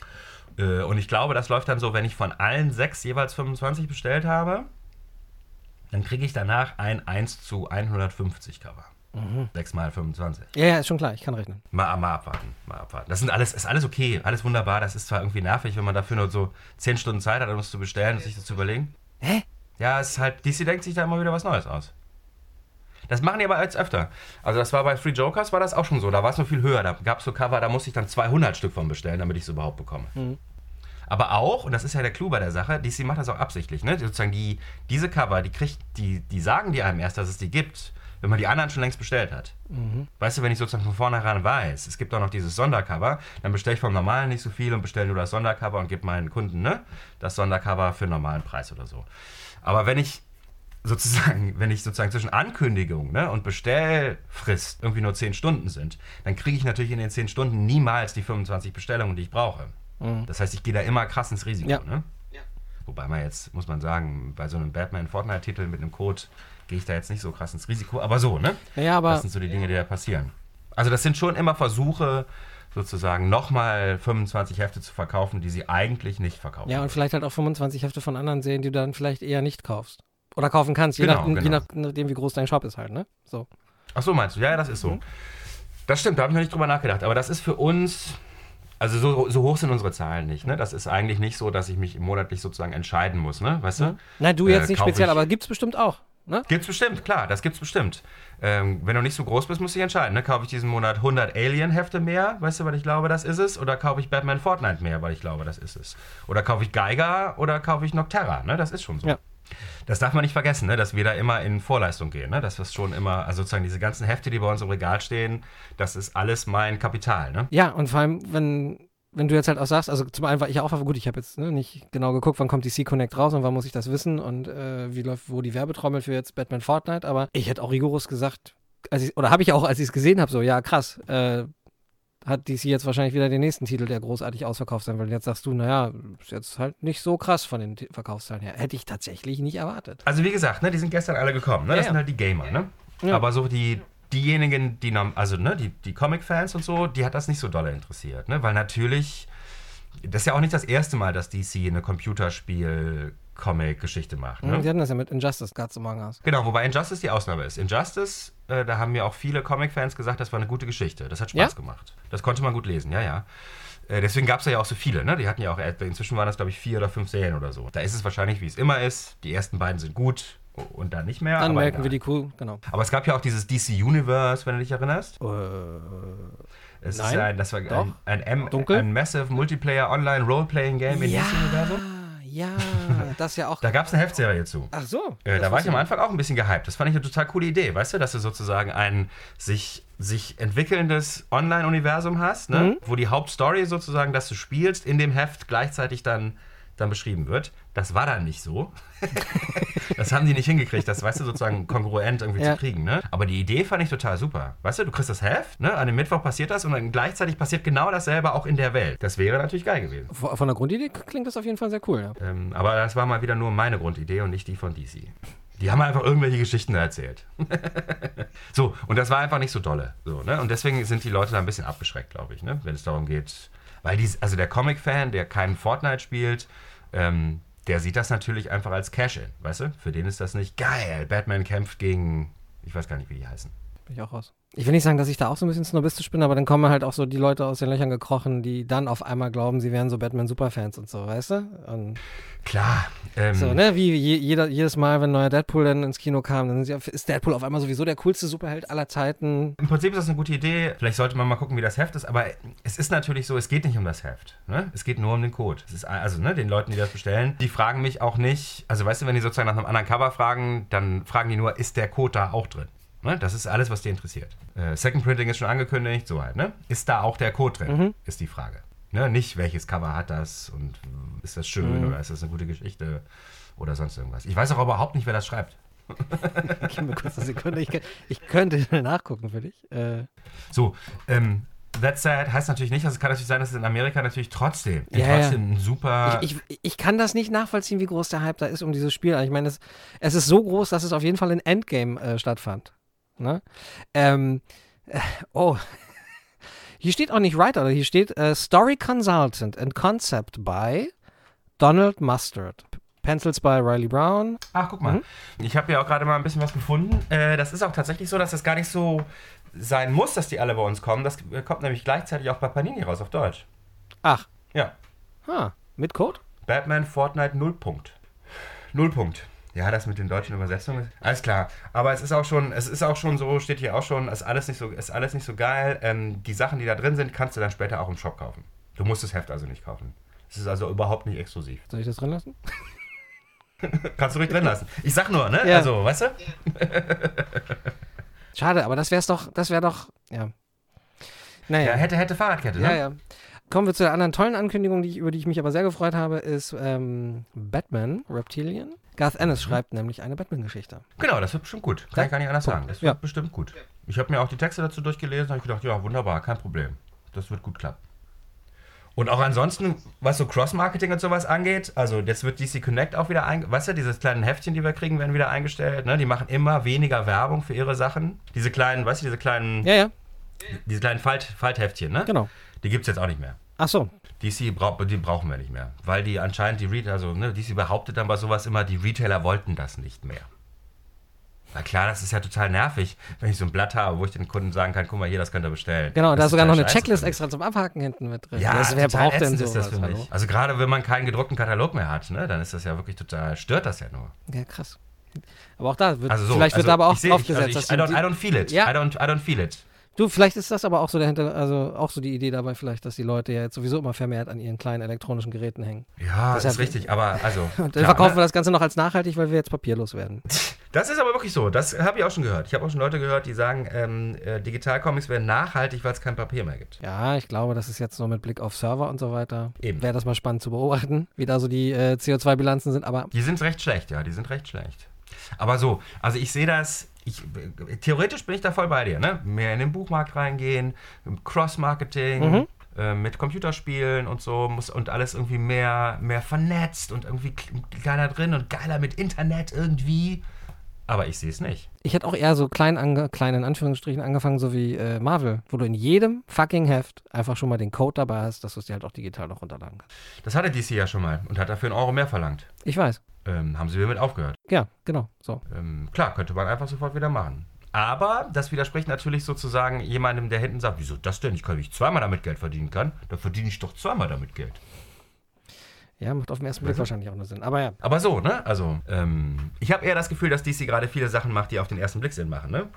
Äh, Und ich glaube, das läuft dann so, wenn ich von allen sechs jeweils 25 bestellt habe, dann kriege ich danach ein 1 zu 150 Cover. 6 mal 25. Ja, ja, ist schon klar, ich kann rechnen. Mal, mal abwarten, mal abwarten. Das sind alles, ist alles okay, alles wunderbar. Das ist zwar irgendwie nervig, wenn man dafür nur so 10 Stunden Zeit hat, um es zu bestellen und sich das zu überlegen. Hä? Ja, es ist halt, DC denkt sich da immer wieder was Neues aus. Das machen die aber jetzt öfter. Also das war bei Free Jokers, war das auch schon so. Da war es nur viel höher. Da gab es so Cover, da musste ich dann 200 Stück von bestellen, damit ich es überhaupt bekomme. Aber auch, und das ist ja der Clou bei der Sache, DC macht das auch absichtlich, ne? Sozusagen die, diese Cover, die kriegt, die, die sagen die einem erst, dass es die gibt, wenn man die anderen schon längst bestellt hat. Weißt du, wenn ich sozusagen von vornherein weiß, es gibt auch noch dieses Sondercover, dann bestelle ich vom normalen nicht so viel und bestelle nur das Sondercover und gebe meinen Kunden ne, das Sondercover für einen normalen Preis oder so. Aber wenn ich sozusagen, wenn ich sozusagen zwischen Ankündigung ne, und Bestellfrist irgendwie nur 10 Stunden sind, dann kriege ich natürlich in den 10 Stunden niemals die 25 Bestellungen, die ich brauche. Das heißt, ich gehe da immer krass ins Risiko. Ja. Ne? Wobei man jetzt, muss man sagen, bei so einem Batman-Fortnite-Titel mit einem Code gehe ich da jetzt nicht so krass ins Risiko. Aber so, ne? Ja, aber das sind so die Dinge, die da passieren. Also das sind schon immer Versuche, sozusagen nochmal 25 Hefte zu verkaufen, die sie eigentlich nicht verkaufen. Ja, und vielleicht halt auch 25 Hefte von anderen Serien, die du dann vielleicht eher nicht kaufst. Oder kaufen kannst, je, Genau, nach, je genau. nach, nachdem, wie groß dein Shop ist halt, ne? So. Ach so, meinst du? Ja, ja, das ist so. Das stimmt, da habe ich noch nicht drüber nachgedacht. Aber das ist für uns, also so, so hoch sind unsere Zahlen nicht. Ne? Das ist eigentlich nicht so, dass ich mich monatlich sozusagen entscheiden muss, ne? Weißt du? Nein, du Äh, jetzt nicht kauf speziell, ich- aber gibt's bestimmt auch, ne? Gibt's bestimmt, klar, das gibt's bestimmt. Ähm, wenn du nicht so groß bist, musst du dich entscheiden. Ne? Kaufe ich diesen Monat 100 Alien-Hefte mehr, weißt du, weil ich glaube, das ist es? Oder kaufe ich Batman Fortnite mehr, weil ich glaube, das ist es? Oder kaufe ich Geiger oder kaufe ich Nocterra? Ne? Das ist schon so. Ja. Das darf man nicht vergessen, ne? dass wir da immer in Vorleistung gehen. Ne? Das ist schon immer, also sozusagen diese ganzen Hefte, die bei uns im Regal stehen, das ist alles mein Kapital. Ne? Ja, und vor allem, wenn, wenn du jetzt halt auch sagst, also zum einen war ich auch, aber gut, ich habe jetzt ne, nicht genau geguckt, wann kommt die C-Connect raus und wann muss ich das wissen und äh, wie läuft, wo die Werbetrommel für jetzt Batman Fortnite, aber ich hätte auch rigoros gesagt, ich, oder habe ich auch, als ich es gesehen habe, so, ja krass, äh, hat DC jetzt wahrscheinlich wieder den nächsten Titel, der großartig ausverkauft sein will. Und jetzt sagst du, naja, ist jetzt halt nicht so krass von den T- Verkaufszahlen her. Hätte ich tatsächlich nicht erwartet. Also wie gesagt, ne, die sind gestern alle gekommen. Ne? Das Ja, sind halt die Gamer. Ne? Ja. Aber so die, diejenigen, die, also ne, die, die Comic-Fans und so, die hat das nicht so dolle interessiert. Ne? Weil natürlich, das ist ja auch nicht das erste Mal, dass DC eine Computerspiel-Comic-Geschichte macht. Ne? Die hatten das ja mit Injustice Gods Among Us. Genau, wobei Injustice die Ausnahme ist. Injustice, äh, da haben mir auch viele Comic-Fans gesagt, das war eine gute Geschichte. Das hat Spaß Ja? gemacht. Das konnte man gut lesen, ja, ja. Äh, deswegen gab es ja auch so viele, ne? Die hatten ja auch, äh, inzwischen waren das, glaube ich, vier oder fünf Serien oder so. Da ist es wahrscheinlich, wie es immer ist. Die ersten beiden sind gut und dann nicht mehr. Dann aber merken wir egal. die Crew, genau. Aber es gab ja auch dieses DC Universe, wenn du dich erinnerst. Es nein, ist ein, das war doch. ein, ein, M, Dunkel? ein Massive Multiplayer Online Roleplaying Game im ja, DC-Universum. Ja, das ja auch. Da gab es eine Heftserie zu. Ach so. Äh, da war ich am Anfang auch ein bisschen gehypt. Das fand ich eine total coole Idee, weißt du, dass du sozusagen ein sich, sich entwickelndes Online-Universum hast, ne? Mhm. wo die Hauptstory sozusagen, dass du spielst, in dem Heft gleichzeitig dann, dann beschrieben wird. Das war dann nicht so. das haben die nicht hingekriegt, das, weißt du, sozusagen kongruent irgendwie Ja. zu kriegen. Ne? Aber die Idee fand ich total super. Weißt du, du kriegst das Heft, ne? an dem Mittwoch passiert das und dann gleichzeitig passiert genau dasselbe auch in der Welt. Das wäre natürlich geil gewesen. Von der Grundidee klingt das auf jeden Fall sehr cool, ja. Ähm, aber das war mal wieder nur meine Grundidee und nicht die von DC. Die haben einfach irgendwelche Geschichten erzählt. so, und das war einfach nicht so dolle. So, ne? Und deswegen sind die Leute da ein bisschen abgeschreckt, glaube ich, ne? wenn es darum geht. Weil die, also der Comic-Fan, der keinen Fortnite spielt, ähm, der sieht das natürlich einfach als Cash-In, weißt du? Für den ist das nicht geil. Batman kämpft gegen, ich weiß gar nicht, wie die heißen. Bin ich auch raus. Ich will nicht sagen, dass ich da auch so ein bisschen snobistisch bin, aber dann kommen halt auch so die Leute aus den Löchern gekrochen, die dann auf einmal glauben, sie wären so Batman-Superfans und so, weißt du? Und Klar. Ähm, so, ne? Wie je, jeder, jedes Mal, wenn ein neuer Deadpool dann ins Kino kam, dann ist Deadpool auf einmal sowieso der coolste Superheld aller Zeiten. Im Prinzip ist das eine gute Idee. Vielleicht sollte man mal gucken, wie das Heft ist. Aber es ist natürlich so, es geht nicht um das Heft. Ne? Es geht nur um den Code. Es ist also ne, den Leuten, die das bestellen, die fragen mich auch nicht. Also weißt du, wenn die sozusagen nach einem anderen Cover fragen, dann fragen die nur, ist der Code da auch drin? Ne? Das ist alles, was die interessiert. Äh, Second Printing ist schon angekündigt, so halt. Ne? Ist da auch der Code drin? Ist die Frage. Ne? Nicht, welches Cover hat das und ist das schön oder ist das eine gute Geschichte oder sonst irgendwas. Ich weiß auch überhaupt nicht, wer das schreibt. Gib mir kurz eine Sekunde. Ich, ich könnte nachgucken für dich. Äh, So, ähm, that said heißt natürlich nicht, also es kann natürlich sein, dass es in Amerika natürlich trotzdem, ja. trotzdem ein super. ich, ich, ich kann das nicht nachvollziehen, wie groß der Hype da ist um dieses Spiel. Ich meine, es, es ist so groß, dass es auf jeden Fall in Endgame äh, stattfand. Ne? Ähm, äh, oh. Hier steht auch nicht Writer, hier steht äh, Story Consultant and Concept by Donald Mustard. Pencils by Riley Brown. Ach, guck mal. Ich habe ja auch gerade mal ein bisschen was gefunden. Äh, das ist auch tatsächlich so, dass es gar nicht so sein muss, dass die alle bei uns kommen. Das äh, kommt nämlich gleichzeitig auch bei Panini raus auf Deutsch. Ach, Ja. ah, mit Code? Batman Fortnite Null Punkt. Ja, das mit den deutschen Übersetzungen ist alles klar. Aber es ist auch schon, es ist auch schon so, steht hier auch schon, ist alles nicht so, ist alles nicht so geil. Ähm, die Sachen, die da drin sind, kannst du dann später auch im Shop kaufen. Du musst das Heft also nicht kaufen. Das ist also überhaupt nicht exklusiv. Soll ich das drin lassen? Kannst du ruhig drin lassen. Ich sag nur, ne? Ja. Also, weißt du? Schade, aber das wär's doch, das wäre doch, ja. Naja. Ja, hätte, hätte Fahrradkette, ne? Ja, ja. Kommen wir zu der anderen tollen Ankündigung, die ich, über die ich mich aber sehr gefreut habe, ist ähm, Batman, Reptilian. Garth Ennis schreibt nämlich eine Batman-Geschichte. Genau, das wird bestimmt gut. Kann Ja. ich gar nicht anders sagen. Das wird Ja. bestimmt gut. Ich habe mir auch die Texte dazu durchgelesen und habe gedacht, ja, wunderbar, kein Problem. Das wird gut klappen. Und auch ansonsten, was so Cross-Marketing und sowas angeht, also jetzt wird DC Connect auch wieder eingestellt. Weißt du, diese kleinen Heftchen, die wir kriegen, werden wieder eingestellt. Ne? Die machen immer weniger Werbung für ihre Sachen. Diese kleinen, weißt du, diese kleinen, Ja, ja, diese kleinen Falt, Faltheftchen, ne? genau. Die gibt es jetzt auch nicht mehr. Ach so, DC brauch, die brauchen wir nicht mehr. Weil die anscheinend die Retailer, also ne, DC behauptet dann bei sowas immer, die Retailer wollten das nicht mehr. Na klar, das ist ja total nervig, wenn ich so ein Blatt habe, wo ich den Kunden sagen kann, guck mal hier, das könnt ihr bestellen. genau. Das Da ist sogar noch eine Checklist extra zum Abhaken hinten mit drin. Ja, das, wer braucht denn ätzend ist sowas? das für mich. hallo? Also gerade wenn man keinen gedruckten Katalog mehr hat, ne, dann ist das ja wirklich total, stört das ja nur. Ja, krass. Aber auch da wird, Also so, vielleicht wird also da aber auch seh- ich, also ich, I, don't, I don't feel it. Ja. I, don't, I don't feel it. Du, vielleicht ist das aber auch so dahinter, also auch so die Idee dabei vielleicht, dass die Leute ja jetzt sowieso immer vermehrt an ihren kleinen elektronischen Geräten hängen. Ja, das Deshalb- ist richtig, aber also. Und dann klar, verkaufen ne? wir das Ganze noch als nachhaltig, weil wir jetzt papierlos werden. Das ist aber wirklich so. Das habe ich auch schon gehört. Ich habe auch schon Leute gehört, die sagen, ähm, äh, Digitalcomics werden nachhaltig, weil es kein Papier mehr gibt. Ja, ich glaube, das ist jetzt so mit Blick auf Server und so weiter. Eben. Wäre das mal spannend zu beobachten, wie da so die äh, CO2-Bilanzen sind, aber Die sind recht schlecht, ja, die sind recht schlecht. Aber so, also ich sehe das, ich, theoretisch bin ich da voll bei dir, ne? Mehr in den Buchmarkt reingehen, Cross-Marketing, Mhm. äh, mit Computerspielen und so, muss und alles irgendwie mehr, mehr vernetzt und irgendwie kleiner drin und geiler mit Internet irgendwie. Aber ich sehe es nicht. ich hätte auch eher so klein, ange klein in Anführungsstrichen angefangen, so wie äh, Marvel, wo du in jedem fucking Heft einfach schon mal den Code dabei hast, dass du es dir halt auch digital noch runterladen kannst. Das hatte DC ja schon mal und hat dafür einen Euro mehr verlangt. Ich weiß. Ähm, haben sie wieder mit aufgehört. Ja, genau. So. Ähm, klar, könnte man einfach sofort wieder machen. Aber das widerspricht natürlich sozusagen jemandem, der hinten sagt, wieso das denn? Ich kann, ich zweimal damit Geld verdienen kann, dann verdiene ich doch zweimal damit Geld. Ja, macht auf den ersten Blick Also- wahrscheinlich auch nur Sinn. Aber ja. Aber so, ne? Also, ähm, ich habe eher das Gefühl, dass DC gerade viele Sachen macht, die auf den ersten Blick Sinn machen, ne?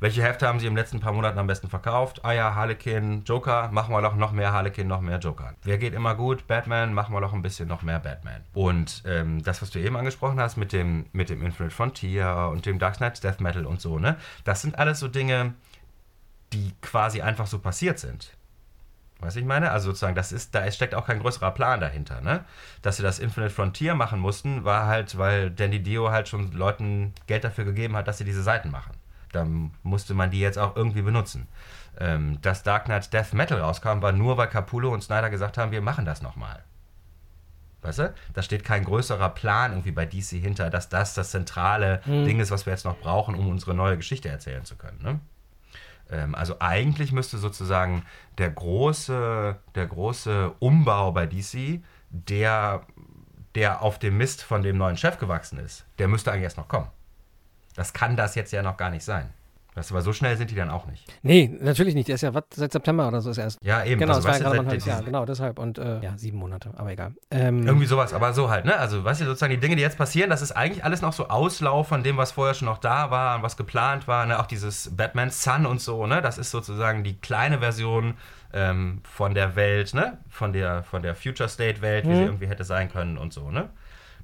Welche Hefte haben sie im letzten paar Monaten am besten verkauft? Ah ja, Harlequin, Joker, machen wir doch noch mehr Harlequin, noch mehr Joker. Wer geht immer gut? Batman, machen wir doch ein bisschen noch mehr Batman. Und ähm, das, was du eben angesprochen hast mit dem, mit dem Infinite Frontier und dem Dark Knight Death Metal und so, ne? Das sind alles so Dinge, die quasi einfach so passiert sind. Weißt du, ich meine? Also sozusagen, das ist, da steckt auch kein größerer Plan dahinter, ne? Dass sie das Infinite Frontier machen mussten, war halt, weil Dandy Dio halt schon Leuten Geld dafür gegeben hat, dass sie diese Seiten machen. Dann musste man die jetzt auch irgendwie benutzen. Ähm, dass Dark Knight Death Metal rauskam, war nur, weil Capullo und Snyder gesagt haben, wir machen das nochmal. Weißt du? Da steht kein größerer Plan irgendwie bei DC hinter, dass das das zentrale Ding ist, was wir jetzt noch brauchen, um unsere neue Geschichte erzählen zu können. Ne? Ähm, also eigentlich müsste sozusagen der große, der große Umbau bei DC, der, der auf dem Mist von dem neuen Chef gewachsen ist, der müsste eigentlich erst noch kommen. Das kann das jetzt ja noch gar nicht sein. Weißt du, weil so schnell sind die dann auch nicht. Nee, natürlich nicht. Der ist ja was, seit September oder so ist er erst. Ja, eben. Genau, also, das war ja gerade mal Jahr. Genau, deshalb. Und äh, ja, sieben Monate, aber egal. Ähm, Irgendwie sowas, aber so halt, ne? Also, weißt du, sozusagen die Dinge, die jetzt passieren, das ist eigentlich alles noch so Auslauf von dem, was vorher schon noch da war und was geplant war, ne? Auch dieses Batman Sun und so, ne? Das ist sozusagen die kleine Version ähm, von der Welt, ne? Von der, von der Future State Welt, wie Mhm. sie irgendwie hätte sein können und so, ne?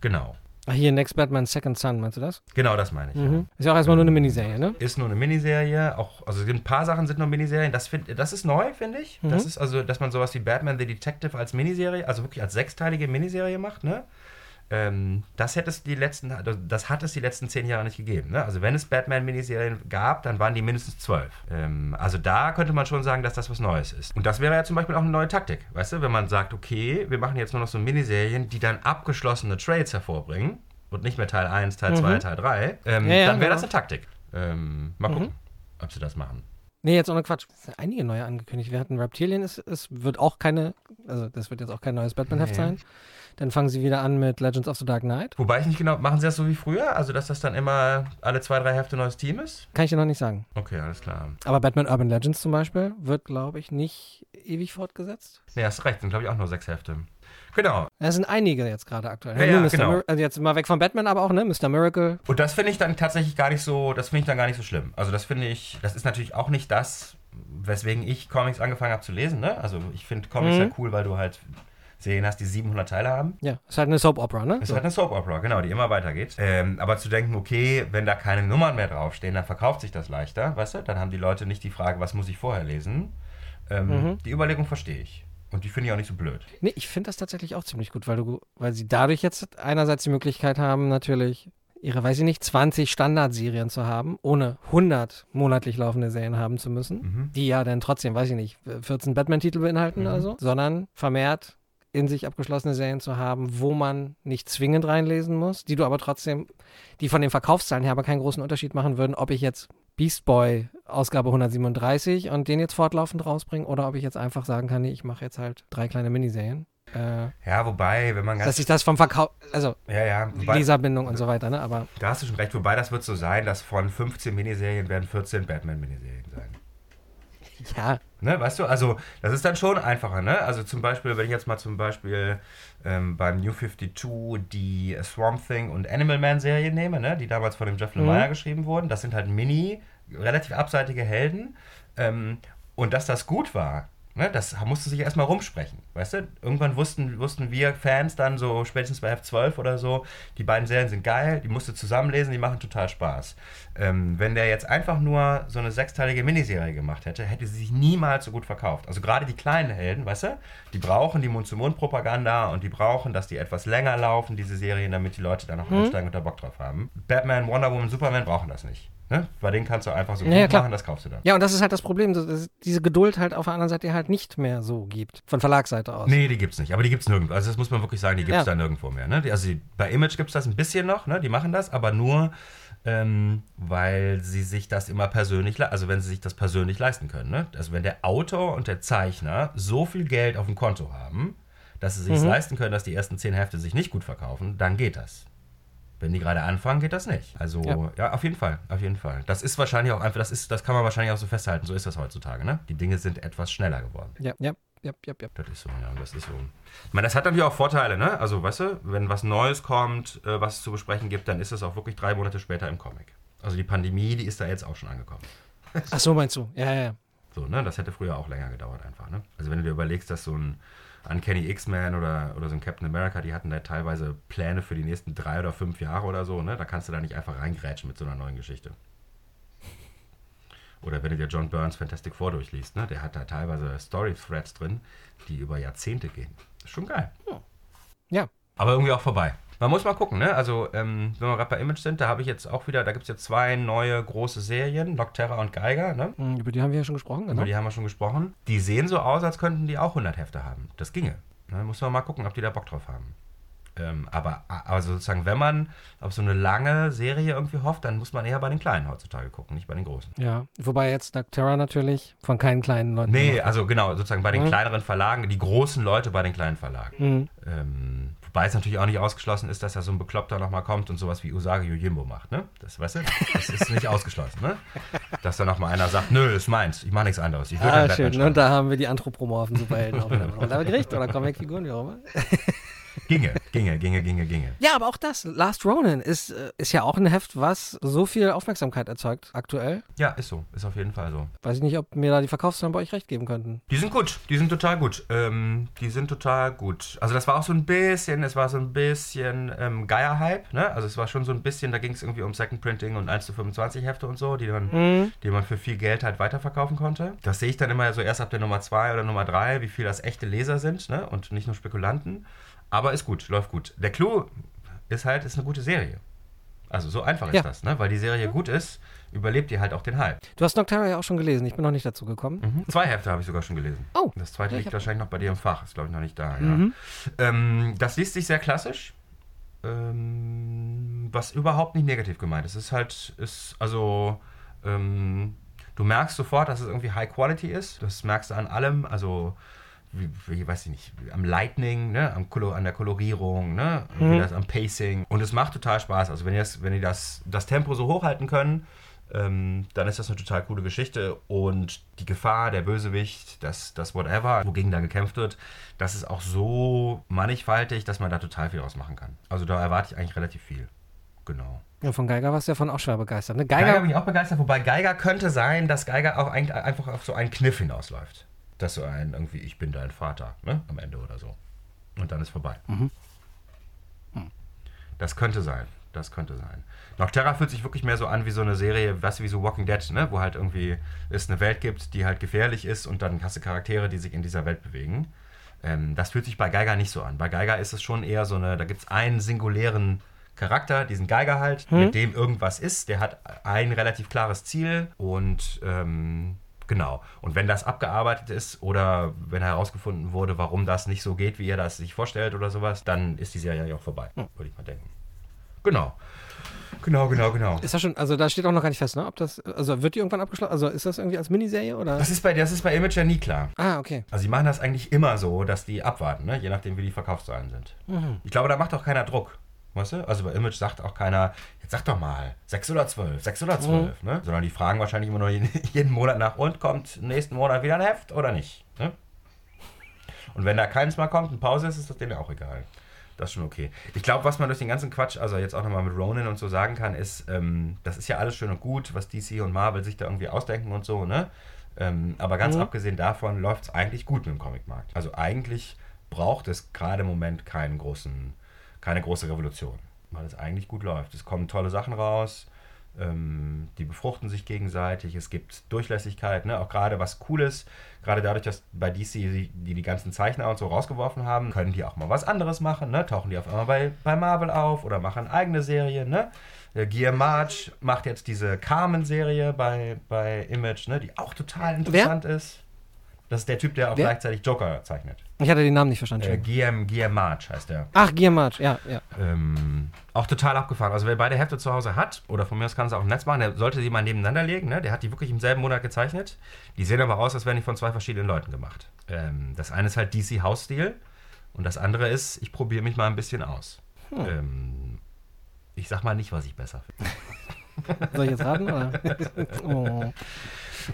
Genau. Ach, hier Next Batman Second Son, meinst du das? Genau das meine ich. ja. Mhm. Ist ja auch erstmal nur eine Miniserie, ne? Ist nur eine Miniserie, auch, also ein paar Sachen sind nur Miniserien. Das, find, das ist neu, finde ich. Mhm. Das ist also, dass man sowas wie Batman the Detective als Miniserie, also wirklich als sechsteilige Miniserie macht, ne? Ähm, das hätte es die letzten, also das hat es die letzten zehn Jahre nicht gegeben. Ne? Also wenn es Batman-Miniserien gab, dann waren die mindestens zwölf. Ähm, also da könnte man schon sagen, dass das was Neues ist. Und das wäre ja zum Beispiel auch eine neue Taktik, weißt du, wenn man sagt, okay, wir machen jetzt nur noch so Miniserien, die dann abgeschlossene Trades hervorbringen und nicht mehr Teil 1, Teil 2, Mhm. Teil 3, ähm, Ja, ja, dann wäre genau. das eine Taktik. Ähm, mal gucken, ob sie das machen. Nee, jetzt ohne Quatsch. Es sind einige neue angekündigt. Wir hatten Reptilian, es, es wird auch keine, also das wird jetzt auch kein neues Batman-Heft Nee. sein. Dann fangen sie wieder an mit Legends of the Dark Knight. Wobei ich nicht genau, machen sie das so wie früher? Also, dass das dann immer alle zwei, drei Hefte neues Team ist? Kann ich dir noch nicht sagen. Okay, alles klar. Aber Batman Urban Legends zum Beispiel wird, glaube ich, nicht ewig fortgesetzt. Nee, hast recht, sind glaube ich auch nur sechs Hefte. Genau. Es sind einige jetzt gerade aktuell. Ja, Nur ja, Mr. genau. Mir- also jetzt mal weg von Batman, aber auch, ne? Mr. Miracle. Und das finde ich dann tatsächlich gar nicht so, das finde ich dann gar nicht so schlimm. Also das finde ich, das ist natürlich auch nicht das, weswegen ich Comics angefangen habe zu lesen, ne? Also ich finde Comics Mhm. ja cool, weil du halt Serien hast, die 700 Teile haben. Ja, ist halt eine Soap Opera, ne? Es ist halt eine Soap Opera, genau, die immer weitergeht. Ähm, aber zu denken, okay, wenn da keine Nummern mehr draufstehen, dann verkauft sich das leichter, weißt du? Dann haben die Leute nicht die Frage, was muss ich vorher lesen. Ähm, Mhm. Die Überlegung verstehe ich. Und die finde ich auch nicht so blöd. Nee, ich finde das tatsächlich auch ziemlich gut, weil du, weil sie dadurch jetzt einerseits die Möglichkeit haben, natürlich ihre, weiß ich nicht, 20 Standardserien zu haben, ohne 100 monatlich laufende Serien haben zu müssen, Mhm. die ja dann trotzdem, weiß ich nicht, 14 Batman-Titel beinhalten Mhm. oder so, sondern vermehrt in sich abgeschlossene Serien zu haben, wo man nicht zwingend reinlesen muss, die du aber trotzdem, die von den Verkaufszahlen her aber keinen großen Unterschied machen würden, ob ich jetzt Beast Boy Ausgabe 137 und den jetzt fortlaufend rausbringe oder ob ich jetzt einfach sagen kann, nee, ich mache jetzt halt drei kleine Miniserien. Äh, Ja, wobei, wenn man ganz. dass ich das vom Verkauf, also ja, ja, wobei, Leserbindung und so weiter, ne? Aber da hast du schon recht. Wobei, das wird so sein, dass von 15 Miniserien werden 14 Batman-Miniserien. Ja, Ne, weißt du, also das ist dann schon einfacher, ne? Also zum Beispiel, wenn ich jetzt mal zum Beispiel ähm, beim New 52 die Swamp Thing und Animal Man Serie nehme, ne? Die damals von dem Jeff Lemire geschrieben wurden, das sind halt mini, relativ abseitige Helden. Ähm, und dass das gut war, ne? Das musste sich erstmal rumsprechen, weißt du? Irgendwann wussten, wussten wir Fans dann so, spätestens bei F12 oder so, die beiden Serien sind geil, die musst du zusammenlesen, die machen total Spaß. Ähm, wenn der jetzt einfach nur so eine sechsteilige Miniserie gemacht hätte, hätte sie sich niemals so gut verkauft. Also gerade die kleinen Helden, weißt du, die brauchen die Mund-zu-Mund-Propaganda und die brauchen, dass die etwas länger laufen, diese Serien, damit die Leute da noch einsteigen und da Bock drauf haben. Batman, Wonder Woman, Superman brauchen das nicht. Ne? Bei denen kannst du einfach so Ja, ja, machen, das kaufst du dann. ja, und das ist halt das Problem, dass es diese Geduld halt auf der anderen Seite halt nicht mehr so gibt, von Verlagsseite aus. Nee, die gibt's nicht. Aber die gibt's nirgendwo. Also das muss man wirklich sagen, die gibt's Ja. da nirgendwo mehr. Ne? Also die, bei Image gibt's das ein bisschen noch, ne? Die machen das, aber nur, ähm, weil sie sich das immer persönlich, also wenn sie sich das persönlich leisten können. Ne? Also wenn der Autor und der Zeichner so viel Geld auf dem Konto haben, dass sie sich Mhm. leisten können, dass die ersten zehn Hefte sich nicht gut verkaufen, dann geht das. Wenn die gerade anfangen, geht das nicht. Also ja. Ja. auf jeden Fall, auf jeden Fall. Das ist wahrscheinlich auch einfach, das ist, das kann man wahrscheinlich auch so festhalten. So ist das heutzutage. Ne? Die Dinge sind etwas schneller geworden. Ja, ja, ja, ja, ja. Das ist so, ja, das ist so. Ich meine, das hat natürlich auch Vorteile, ne? Also, weißt du, wenn was Neues kommt, äh, was es zu besprechen gibt, dann ist es auch wirklich drei Monate später im Comic. Also die Pandemie, die ist da jetzt auch schon angekommen. Ach so, meinst du? Ja, ja, ja. So, ne? Das hätte früher auch länger gedauert einfach, ne? Also wenn du dir überlegst, dass so ein Uncanny X-Men oder, oder so ein Captain America, die hatten da teilweise Pläne für die nächsten drei oder fünf Jahre oder so, ne? Da kannst du da nicht einfach reingrätschen mit so einer neuen Geschichte. Oder wenn du dir John Burns Fantastic Four durchliest, ne? Der hat da teilweise Story-Threads drin, die über Jahrzehnte gehen. Ist schon geil. Ja, Aber irgendwie auch vorbei. Man muss mal gucken, ne? Also, ähm, wenn wir gerade bei Image sind, da habe ich jetzt auch wieder, da gibt es jetzt zwei neue große Serien, Nocterra und Geiger, ne? hm, über die haben wir ja schon gesprochen, genau. Über die haben wir schon gesprochen. Die sehen so aus, als könnten die auch 100 Hefte haben. Das ginge. Ne? Muss man mal gucken, ob die da Bock drauf haben. Ähm, aber, aber sozusagen, wenn man auf so eine lange Serie irgendwie hofft, dann muss man eher bei den Kleinen heutzutage gucken, nicht bei den Großen. Ja, wobei jetzt Nocterra natürlich von keinen kleinen Leuten. Nee, also genau, sozusagen bei den Mhm. kleineren Verlagen, die großen Leute bei den kleinen Verlagen. Mhm. Ähm, wobei es natürlich auch nicht ausgeschlossen ist, dass da so ein Bekloppter nochmal kommt und sowas wie Usagi Yojimbo macht, ne? Das, weißt du, das ist nicht ausgeschlossen, ne? Dass da nochmal einer sagt, nö, ist meins, ich mache nichts anderes. Ich will Ah, schön. Und da haben wir die anthropomorphen Superhelden auch wieder. Und aber gekriegt oder Comicfiguren, wie auch immer. Ginge, ginge, ginge, ginge, ginge. Ja, aber auch das, Last Ronin, ist, äh, ist ja auch ein Heft, was so viel Aufmerksamkeit erzeugt aktuell. Ja, ist so, ist auf jeden Fall so. Weiß ich nicht, ob mir da die Verkaufszahlen bei euch recht geben könnten. Die sind gut, die sind total gut. Ähm, die sind total gut. Also das war auch so ein bisschen, es war so ein bisschen ähm, Geier-Hype, ne? Also es war schon so ein bisschen, da ging es irgendwie um Second Printing und 1 zu 25 Hefte und so, die man, Mhm. die man für viel Geld halt weiterverkaufen konnte. Das sehe ich dann immer so erst ab der Nummer 2 oder Nummer 3, wie viel das echte Leser sind, ne? Und nicht nur Spekulanten. Aber ist gut, läuft gut. Der Clou ist halt, ist eine gute Serie. Also so einfach ist Ja. das, ne? Weil die Serie gut ist, überlebt die halt auch den Hype. Du hast Nocterra ja auch schon gelesen, ich bin noch nicht dazu gekommen. Mhm. Zwei Hefte habe ich sogar schon gelesen. Oh. Das zweite Ja, liegt wahrscheinlich noch bei dir im Fach. Ist, glaube ich, noch nicht da. Ja. Mhm. Ähm, das liest sich sehr klassisch. Ähm, was überhaupt nicht negativ gemeint ist. Es ist halt, ist, also, ähm, du merkst sofort, dass es irgendwie High Quality ist. Das merkst du an allem. Also, wie, weiß ich nicht, am Lightning, ne? am an der Kolorierung, ne? Wie das, am Pacing. Und es macht total Spaß. Also, wenn die das, wenn die das, das Tempo so hochhalten können, ähm, dann ist das eine total coole Geschichte. Und die Gefahr, der Bösewicht, das, das Whatever, wogegen da gekämpft wird, das ist auch so mannigfaltig, dass man da total viel ausmachen kann. Also da erwarte ich eigentlich relativ viel. Genau. Ja, von Geiger warst du ja von auch schwer begeistert. Ne? Geiger, Geiger, bin ich auch begeistert, wobei Geiger könnte sein, dass Geiger auch eigentlich einfach auf so einen Kniff hinausläuft. Dass so ein irgendwie, ich bin dein Vater, ne? Am Ende oder so. Und dann ist vorbei. Mhm. Das könnte sein. Das könnte sein. Nocterra fühlt sich wirklich mehr so an wie so eine Serie, du, wie so Walking Dead, ne? wo halt irgendwie es eine Welt gibt, die halt gefährlich ist und dann hast du Charaktere, die sich in dieser Welt bewegen. Ähm, das fühlt sich bei Geiger nicht so an. Bei Geiger ist es schon eher so eine, da gibt es einen singulären Charakter, diesen Geiger halt, Hm. mit dem irgendwas ist. Der hat ein relativ klares Ziel und ähm, genau. Und wenn das abgearbeitet ist oder wenn herausgefunden wurde, warum das nicht so geht, wie ihr das sich vorstellt oder sowas, dann ist die Serie ja auch vorbei, würde ich mal denken. Genau. Genau, genau, genau. Ist das schon, also da steht auch noch gar nicht fest, ne? Ob das, also wird die irgendwann abgeschlossen? Also ist das irgendwie als Miniserie oder? Das ist bei, das ist bei Image ja nie klar. Ah, okay. Also die machen das eigentlich immer so, dass die abwarten, ne? je nachdem wie die Verkaufszahlen sind. Mhm. Ich glaube, da macht auch keiner Druck. Weißt du? Also bei Image sagt auch keiner, jetzt sag doch mal, 6 oder 12, 6 oder 12, ne? Sondern die fragen wahrscheinlich immer nur jeden, jeden Monat nach, und kommt nächsten Monat wieder ein Heft oder nicht? Ne? Und wenn da keins mal kommt und Pause ist, ist das denen auch egal. Das ist schon okay. Ich glaube, was man durch den ganzen Quatsch, also jetzt auch nochmal mit Ronin und so sagen kann, ist, ähm, das ist ja alles schön und gut, was DC und Marvel sich da irgendwie ausdenken und so, ne? Ähm, aber ganz Mhm. abgesehen davon läuft es eigentlich gut mit dem Comicmarkt. Also eigentlich braucht es gerade im Moment keinen großen, keine große Revolution, weil es eigentlich gut läuft. Es kommen tolle Sachen raus, ähm, die befruchten sich gegenseitig, es gibt Durchlässigkeit, ne? auch gerade was Cooles, gerade dadurch, dass bei DC die, die die ganzen Zeichner und so rausgeworfen haben, können die auch mal was anderes machen, ne? tauchen die auf einmal bei, bei Marvel auf oder machen eigene Serien. Ne? Der Guillaume March macht jetzt diese Carmen-Serie bei, bei Image, ne? die auch total interessant ist. Das ist der Typ, der auch Wer? gleichzeitig Joker zeichnet. Ich hatte den Namen nicht verstanden. Äh. Guillaume, Guillaume March heißt der. Ach, Guillermo, ja, ja. Ähm, auch total abgefahren. Also wer beide Hefte zu Hause hat, oder von mir aus kann es auch im Netz machen, der sollte die mal nebeneinander legen. Ne? Der hat die wirklich im selben Monat gezeichnet. Die sehen aber aus, als wären die von zwei verschiedenen Leuten gemacht. Ähm, das eine ist halt DC Hausstil und das andere ist, ich probiere mich mal ein bisschen aus. Ähm, ich sag mal nicht, was ich besser finde. Soll ich jetzt raten? Oder? oh.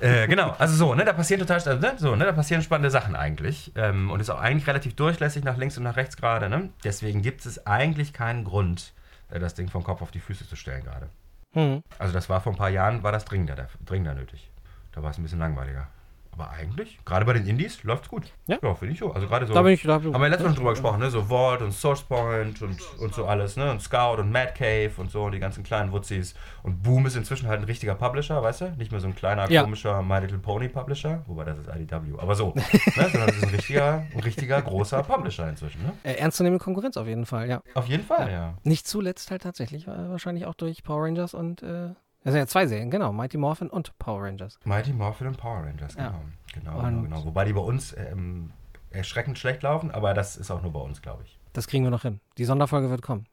Äh, genau, also so, ne, da passieren total, also, ne, so, ne, da passieren spannende Sachen eigentlich. Ähm, und ist auch eigentlich relativ durchlässig nach links und nach rechts gerade, ne? Deswegen gibt es eigentlich keinen Grund, äh, das Ding vom Kopf auf die Füße zu stellen gerade. Hm. Also das war vor ein paar Jahren, war das dringender, dringender nötig. Da war es ein bisschen langweiliger. Aber eigentlich, gerade bei den Indies, läuft's gut. Ja. finde ich so. Also gerade so. Da bin ich, da haben wir letztes Mal schon drüber gesprochen, ne? So Vault und Source Point und, und so alles, ne? Und Scout und Mad Cave und so und die ganzen kleinen Wutzis. Und Boom ist inzwischen halt ein richtiger Publisher, weißt du? Nicht mehr so ein kleiner, Ja. komischer My Little Pony Publisher, wobei das ist IDW. Aber so, ne? Sondern das ist ein richtiger, ein richtiger großer Publisher inzwischen, ne? Äh, ernstzunehmende Konkurrenz auf jeden Fall, ja. Auf jeden Fall, ja. Nicht zuletzt halt tatsächlich, äh, wahrscheinlich auch durch Power Rangers und, äh, das sind ja zwei Serien, genau, Mighty Morphin und Power Rangers. Mighty Morphin und Power Rangers, genau. Ja. Genau, Und- genau, genau. Wobei die bei uns ähm, erschreckend schlecht laufen, aber das ist auch nur bei uns, glaube ich. Das kriegen wir noch hin. Die Sonderfolge wird kommen.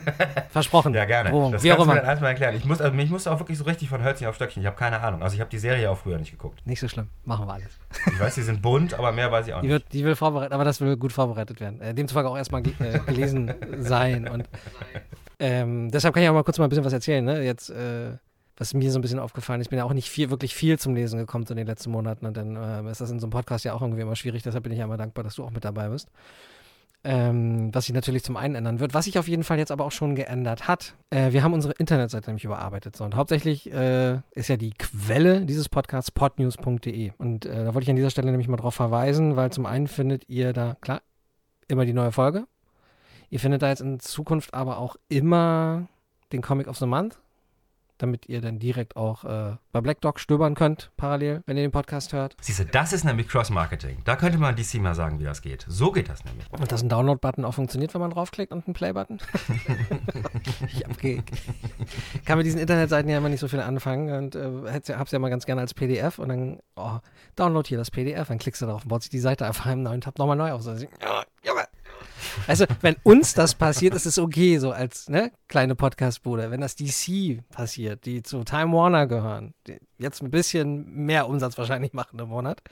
Versprochen. Ja, gerne. Wo, das wie auch kannst du mir immer. dann erstmal erklären. Ich muss, also, mich musste auch wirklich so richtig von Hölzchen auf Stöckchen. Ich habe keine Ahnung. Also ich habe die Serie auch früher nicht geguckt. Nicht so schlimm. Machen wir alles. Ich weiß, die sind bunt, aber mehr weiß ich auch Die, nicht. wird, die will vorbereitet, aber das will gut vorbereitet werden. Äh, demzufolge auch erstmal äh, gelesen sein. Und ähm, deshalb kann ich auch mal kurz mal ein bisschen was erzählen. Ne? Jetzt, äh, was mir so ein bisschen aufgefallen ist, ich bin ja auch nicht viel, wirklich viel zum Lesen gekommen in den letzten Monaten. Und dann äh, ist das in so einem Podcast ja auch irgendwie immer schwierig. Deshalb bin ich ja immer dankbar, dass du auch mit dabei bist. Ähm, was sich natürlich zum einen ändern wird. Was sich auf jeden Fall jetzt aber auch schon geändert hat. Äh, wir haben unsere Internetseite nämlich überarbeitet. So. Und hauptsächlich äh, ist ja die Quelle dieses Podcasts podnews.de. Und äh, da wollte ich an dieser Stelle nämlich mal drauf verweisen, weil zum einen findet ihr da, klar, immer die neue Folge. Ihr findet da jetzt in Zukunft aber auch immer den Comic of the Month, damit ihr dann direkt auch äh, bei Black Dog stöbern könnt, parallel, wenn ihr den Podcast hört. Siehst du, das ist nämlich Cross-Marketing. Da könnte man DC mal sagen, wie das geht. So geht das nämlich. Und dass ein Download-Button auch funktioniert, wenn man draufklickt und einen Play-Button. ich ge kann mit diesen Internetseiten ja immer nicht so viel anfangen und äh, ja, hab's ja mal ganz gerne als PDF und dann, oh, download hier das PDF, dann klickst du drauf und baut sich die Seite einfach im neuen Tab nochmal neu auf. So, ja, Junge. Also, wenn uns das passiert, ist es okay, so als ne, kleine Podcast-Bude. Wenn das DC passiert, die zu Time Warner gehören, die jetzt ein bisschen mehr Umsatz wahrscheinlich machen im Monat,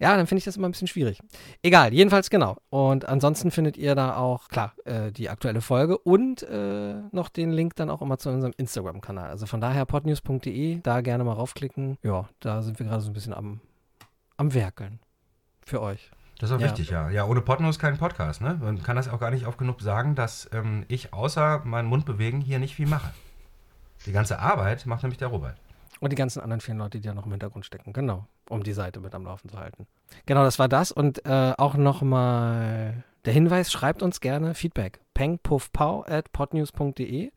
ja, dann finde ich das immer ein bisschen schwierig. Egal, jedenfalls genau. Und ansonsten findet ihr da auch, klar, äh, die aktuelle Folge und äh, noch den Link dann auch immer zu unserem Instagram-Kanal. Also von daher podnews.de, da gerne mal raufklicken. Ja, da sind wir gerade so ein bisschen am, am Werkeln. Für euch. Das ist auch Ja. wichtig, ja. Ja, ohne Podnews kein Podcast, ne? Man kann das auch gar nicht oft genug sagen, dass ähm, ich außer meinen Mund bewegen hier nicht viel mache. Die ganze Arbeit macht nämlich der Robert. Und die ganzen anderen vielen Leute, die da noch im Hintergrund stecken, genau, um die Seite mit am Laufen zu halten. Genau, das war das. Und äh, auch nochmal Der Hinweis, schreibt uns gerne Feedback. pengpuffpau at podnews.de.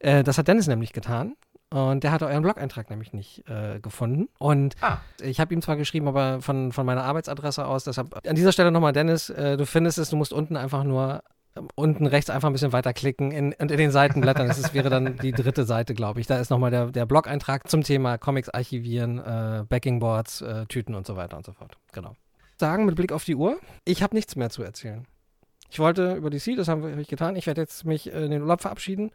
Äh, das hat Dennis nämlich getan. Und der hatte euren Blog-Eintrag nämlich nicht äh, gefunden. Und Ah. ich habe ihm zwar geschrieben, aber von, von meiner Arbeitsadresse aus. Deshalb an dieser Stelle nochmal, Dennis, äh, du findest es, du musst unten einfach nur ähm, unten rechts einfach ein bisschen weiter klicken in, und in den Seiten blättern. Das ist, wäre dann die dritte Seite, glaube ich. Da ist nochmal der, der Blog-Eintrag zum Thema Comics archivieren, äh, Backingboards, äh, Tüten und so weiter und so fort. Genau. Sagen mit Blick auf die Uhr, ich habe nichts mehr zu erzählen. Ich wollte über DC, das haben wir hab ich getan. Ich werde jetzt mich äh, in den Urlaub verabschieden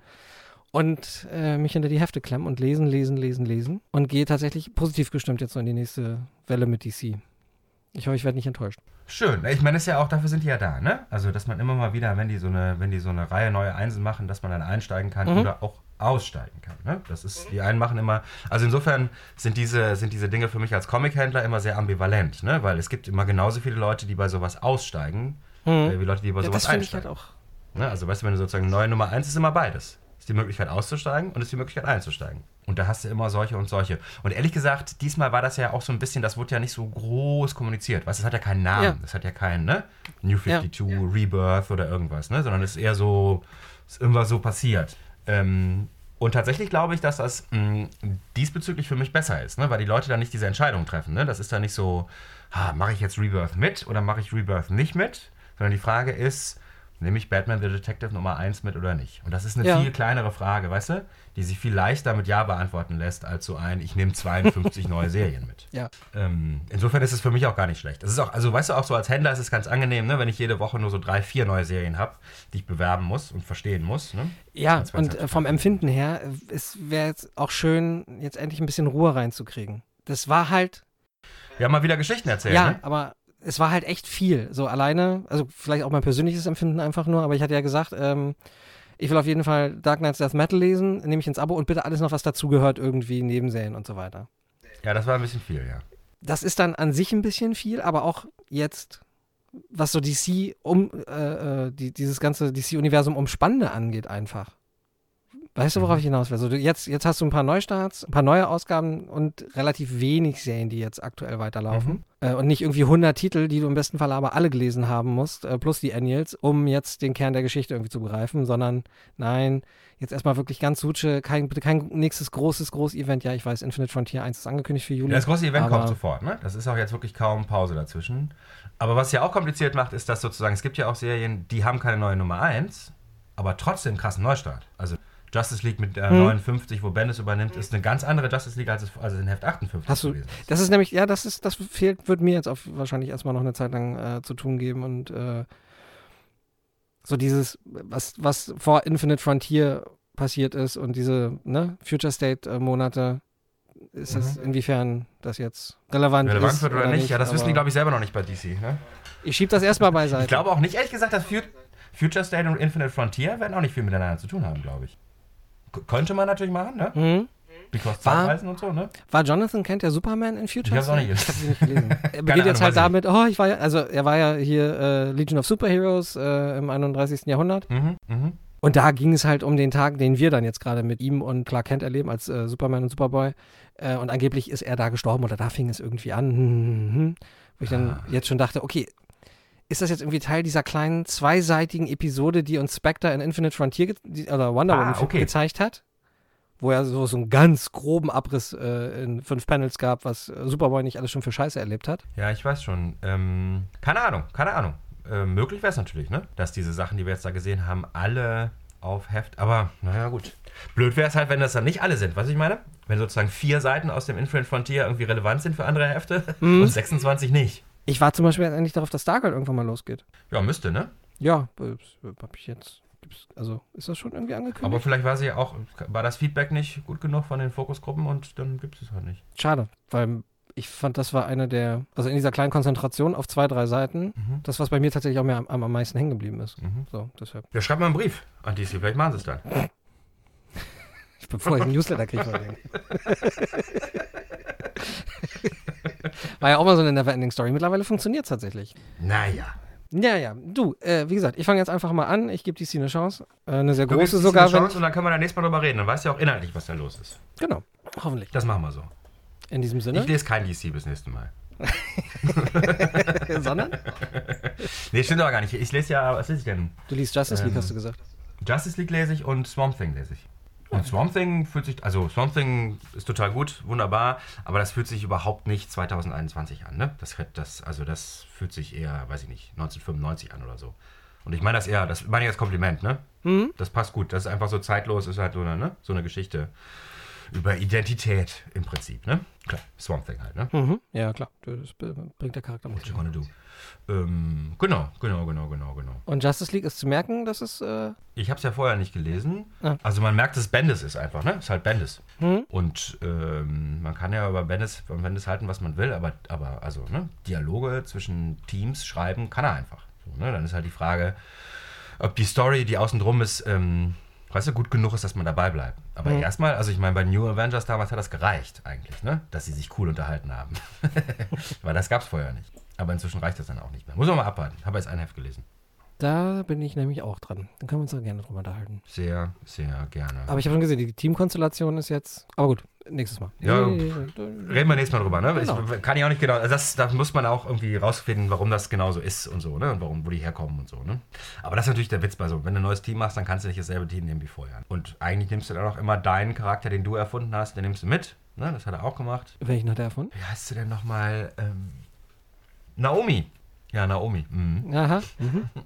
und äh, mich hinter die Hefte klemmen und lesen, lesen, lesen, lesen. Und gehe tatsächlich positiv gestimmt jetzt so in die nächste Welle mit DC. Ich hoffe, ich werde nicht enttäuscht. Schön. Ich meine, das ist ja auch, dafür sind die ja da, ne? Also, dass man immer mal wieder, wenn die so eine, wenn die so eine Reihe neue Einsen machen, dass man dann einsteigen kann Mhm. oder auch aussteigen kann. Ne? Das ist, die einen machen immer, also insofern sind diese, sind diese Dinge für mich als Comic-Händler immer sehr ambivalent, ne? Weil es gibt immer genauso viele Leute, die bei sowas aussteigen, äh, wie Leute, die bei Ja, sowas das finde ich einsteigen. halt auch. Ne? Also weißt du, wenn du sozusagen neue Nummer eins ist immer beides. Ist die Möglichkeit auszusteigen und ist die Möglichkeit einzusteigen. Und da hast du immer solche und solche. Und ehrlich gesagt, diesmal war das ja auch so ein bisschen, das wurde ja nicht so groß kommuniziert. Weißt das hat ja keinen Namen. Ja. Das hat ja keinen, ne? New 52, Rebirth oder irgendwas, ne? Sondern es ist eher so, ist irgendwas so passiert. Ähm, und tatsächlich glaube ich, dass das mh, diesbezüglich für mich besser ist, ne? weil die Leute dann nicht diese Entscheidung treffen. Ne? Das ist dann nicht so, ha, mache ich jetzt Rebirth mit oder mache ich Rebirth nicht mit, sondern die Frage ist, nehme ich Batman the Detective Nummer 1 mit oder nicht? Und das ist eine Ja. viel kleinere Frage, weißt du, die sich viel leichter mit Ja beantworten lässt, als so ein, ich nehme 52 neue Serien mit. Ja. Ähm, insofern ist es für mich auch gar nicht schlecht. Das ist auch, also weißt du, auch so als Händler ist es ganz angenehm, ne, wenn ich jede Woche nur so drei, vier neue Serien habe, die ich bewerben muss und verstehen muss. Ne? Ja, und äh, vom Empfinden her, äh, es wäre jetzt auch schön, jetzt endlich ein bisschen Ruhe reinzukriegen. Das war halt, Wir haben mal wieder Geschichten erzählt. ja, Ne? aber es war halt echt viel. So alleine, also vielleicht auch mein persönliches Empfinden einfach nur, aber ich hatte ja gesagt, ähm, ich will auf jeden Fall Dark Knights Death Metal lesen, nehme ich ins Abo und bitte alles noch, was dazugehört, irgendwie Nebenserien und so weiter. Ja, das war ein bisschen viel, ja. Das ist dann an sich ein bisschen viel, aber auch jetzt, was so DC um, äh, äh, die, dieses ganze DC-Universum umspannende angeht, einfach. Weißt du, worauf Mhm. ich hinaus will? Also du, jetzt, jetzt hast du ein paar Neustarts, ein paar neue Ausgaben und relativ wenig Serien, die jetzt aktuell weiterlaufen. Äh, und nicht irgendwie 100 Titel, die du im besten Fall aber alle gelesen haben musst, äh, plus die Annuals, um jetzt den Kern der Geschichte irgendwie zu begreifen, sondern nein, jetzt erstmal wirklich ganz Suche, kein, bitte kein nächstes großes, großes Event. Ja, ich weiß, Infinite Frontier 1 ist angekündigt für Juli. Ja, das große Event kommt sofort, ne? Das ist auch jetzt wirklich kaum Pause dazwischen. Aber was ja auch kompliziert macht, ist, dass sozusagen, es gibt ja auch Serien, die haben keine neue Nummer 1, aber trotzdem krassen Neustart. Also Justice League mit äh, Hm. 59, wo Bendis übernimmt, ist eine ganz andere Justice League, als es, als es in Heft 58 Hast du, gewesen ist. das ist nämlich, ja, das ist, das fehlt, wird mir jetzt auf wahrscheinlich erstmal noch eine Zeit lang äh, zu tun geben und äh, so dieses, was, was vor Infinite Frontier passiert ist und diese, ne, Future State äh, Monate, ist das, inwiefern das jetzt relevant, Mhm. Relevant ist wird oder, nicht, ja, das wissen die, glaube ich, selber noch nicht bei DC. Ne? Ich schieb das erstmal beiseite. Ich glaube auch nicht, ehrlich gesagt, dass Fu- Future State und Infinite Frontier werden auch nicht viel miteinander zu tun haben, glaube ich. Könnte man natürlich machen, ne? Mhm. Because War- und so, ne? War Jonathan Kent der Superman in Future Ich hab's auch nicht Ich hab's nicht gelesen. Er beginnt jetzt halt damit, oh, ich war ja, also er war ja hier äh, Legion of Superheroes äh, im 31. Jahrhundert. Mhm, mhm. Und da ging es halt um den Tag, den wir dann jetzt gerade mit ihm und Clark Kent erleben als äh, Superman und Superboy. Äh, und angeblich ist er da gestorben oder da fing es irgendwie an. Hm, hm, hm, wo ich dann Ah. jetzt schon dachte, okay, ist das jetzt irgendwie Teil dieser kleinen zweiseitigen Episode, die uns Spectre in Infinite Frontier die, oder Wonder Ah, Woman okay. gezeigt hat? Wo er so, so einen ganz groben Abriss äh, in fünf Panels gab, was Superboy nicht alles schon für Scheiße erlebt hat. Ja, ich weiß schon. Ähm, keine Ahnung, keine Ahnung. Äh, möglich wäre es natürlich, ne? Dass diese Sachen, die wir jetzt da gesehen haben, alle auf Heft. Aber naja, gut. Blöd wäre es halt, wenn das dann nicht alle sind, was ich meine? Wenn sozusagen vier Seiten aus dem Infinite Frontier irgendwie relevant sind für andere Hefte Mhm. und 26 nicht. Ich war zum Beispiel endlich darauf, dass Stargirl irgendwann mal losgeht. Ja, müsste, ne? Ja, hab ich jetzt. Also, ist das schon irgendwie angekündigt? Aber vielleicht war sie ja auch, war das Feedback nicht gut genug von den Fokusgruppen und dann gibt es es halt nicht. Schade, weil ich fand, das war eine der, also in dieser kleinen Konzentration auf zwei, drei Seiten, Mhm. das, was bei mir tatsächlich auch mehr am, am meisten hängen geblieben ist. Mhm. So, deshalb. Ja, schreib mal einen Brief an DC, vielleicht machen sie es dann. Bevor ich einen Newsletter kriege von denen. War ja auch mal so eine Neverending-Story. Mittlerweile funktioniert es tatsächlich. Naja. Ja, ja. Du, äh, wie gesagt, ich fange jetzt einfach mal an. Ich gebe DC eine Chance. Äh, eine sehr Du große sogar. eine Chance und dann können wir da nächstes Mal drüber reden. Dann weißt du ja auch inhaltlich, was da los ist. genau, hoffentlich. Das machen wir so. In diesem Ich Sinne. lese kein DC bis nächstes Mal. Sondern? Nee, stimmt aber gar nicht. Ich lese ja, was lese ich denn? Du liest Justice League, Ähm, hast du gesagt. Justice League lese ich und Swamp Thing lese ich. Und Swamp Thing fühlt sich, also Swamp Thing ist total gut, wunderbar, aber das fühlt sich überhaupt nicht 2021 an, ne? Das, das, also das fühlt sich eher, weiß ich nicht, 1995 an oder so. Und ich meine das eher, das meine ich als Kompliment, ne? Mhm. Das passt gut, das ist einfach so zeitlos, ist halt so eine, ne? so eine Geschichte über Identität im Prinzip, ne? Klar, Swamp Thing halt, ne? Mhm. Ja, klar. Das bringt der Charakter mit. What you gonna do? Ähm, genau, genau, genau, genau, genau. Und Justice League ist zu merken, dass es. Äh, Ich habe es ja vorher nicht gelesen. Ah. Also man merkt, dass es Bendis ist einfach, ne? Ist halt Bendis. hm? Und ähm, man kann ja über Bendis, von Bendis halten, was man will, aber, aber also, ne? Dialoge zwischen Teams schreiben kann er einfach. So, ne? Dann ist halt die Frage, ob die Story, die außen drum ist, ähm, weißt du, gut genug ist, dass man dabei bleibt. Aber Mhm. erstmal, also ich meine, bei New Avengers damals hat das gereicht eigentlich, ne? Dass sie sich cool unterhalten haben. Weil das gab es vorher nicht. Aber inzwischen reicht das dann auch nicht mehr. Muss man mal abwarten. Habe jetzt ein Heft gelesen. Da bin ich nämlich auch dran. Dann können wir uns da gerne drüber unterhalten. Sehr, sehr gerne. Aber ich habe schon gesehen, die Teamkonstellation ist jetzt. Aber gut, nächstes Mal. Ja. Äh, Reden wir nächstes Mal drüber, ne? Genau. Ich kann ja auch nicht genau. Also das, da muss man auch irgendwie rausfinden, warum das genau so ist und so, ne? Und warum, wo die herkommen und so, ne? Aber das ist natürlich der Witz bei so. Wenn du ein neues Team machst, dann kannst du nicht dasselbe Team nehmen wie vorher. Und eigentlich nimmst du dann auch immer deinen Charakter, den du erfunden hast, den nimmst du mit. Ne? Das hat er auch gemacht. Welchen hat er erfunden? Wie heißt sie denn nochmal? Ähm, Naomi. Ja, Naomi. Mhm. Aha. Mhm.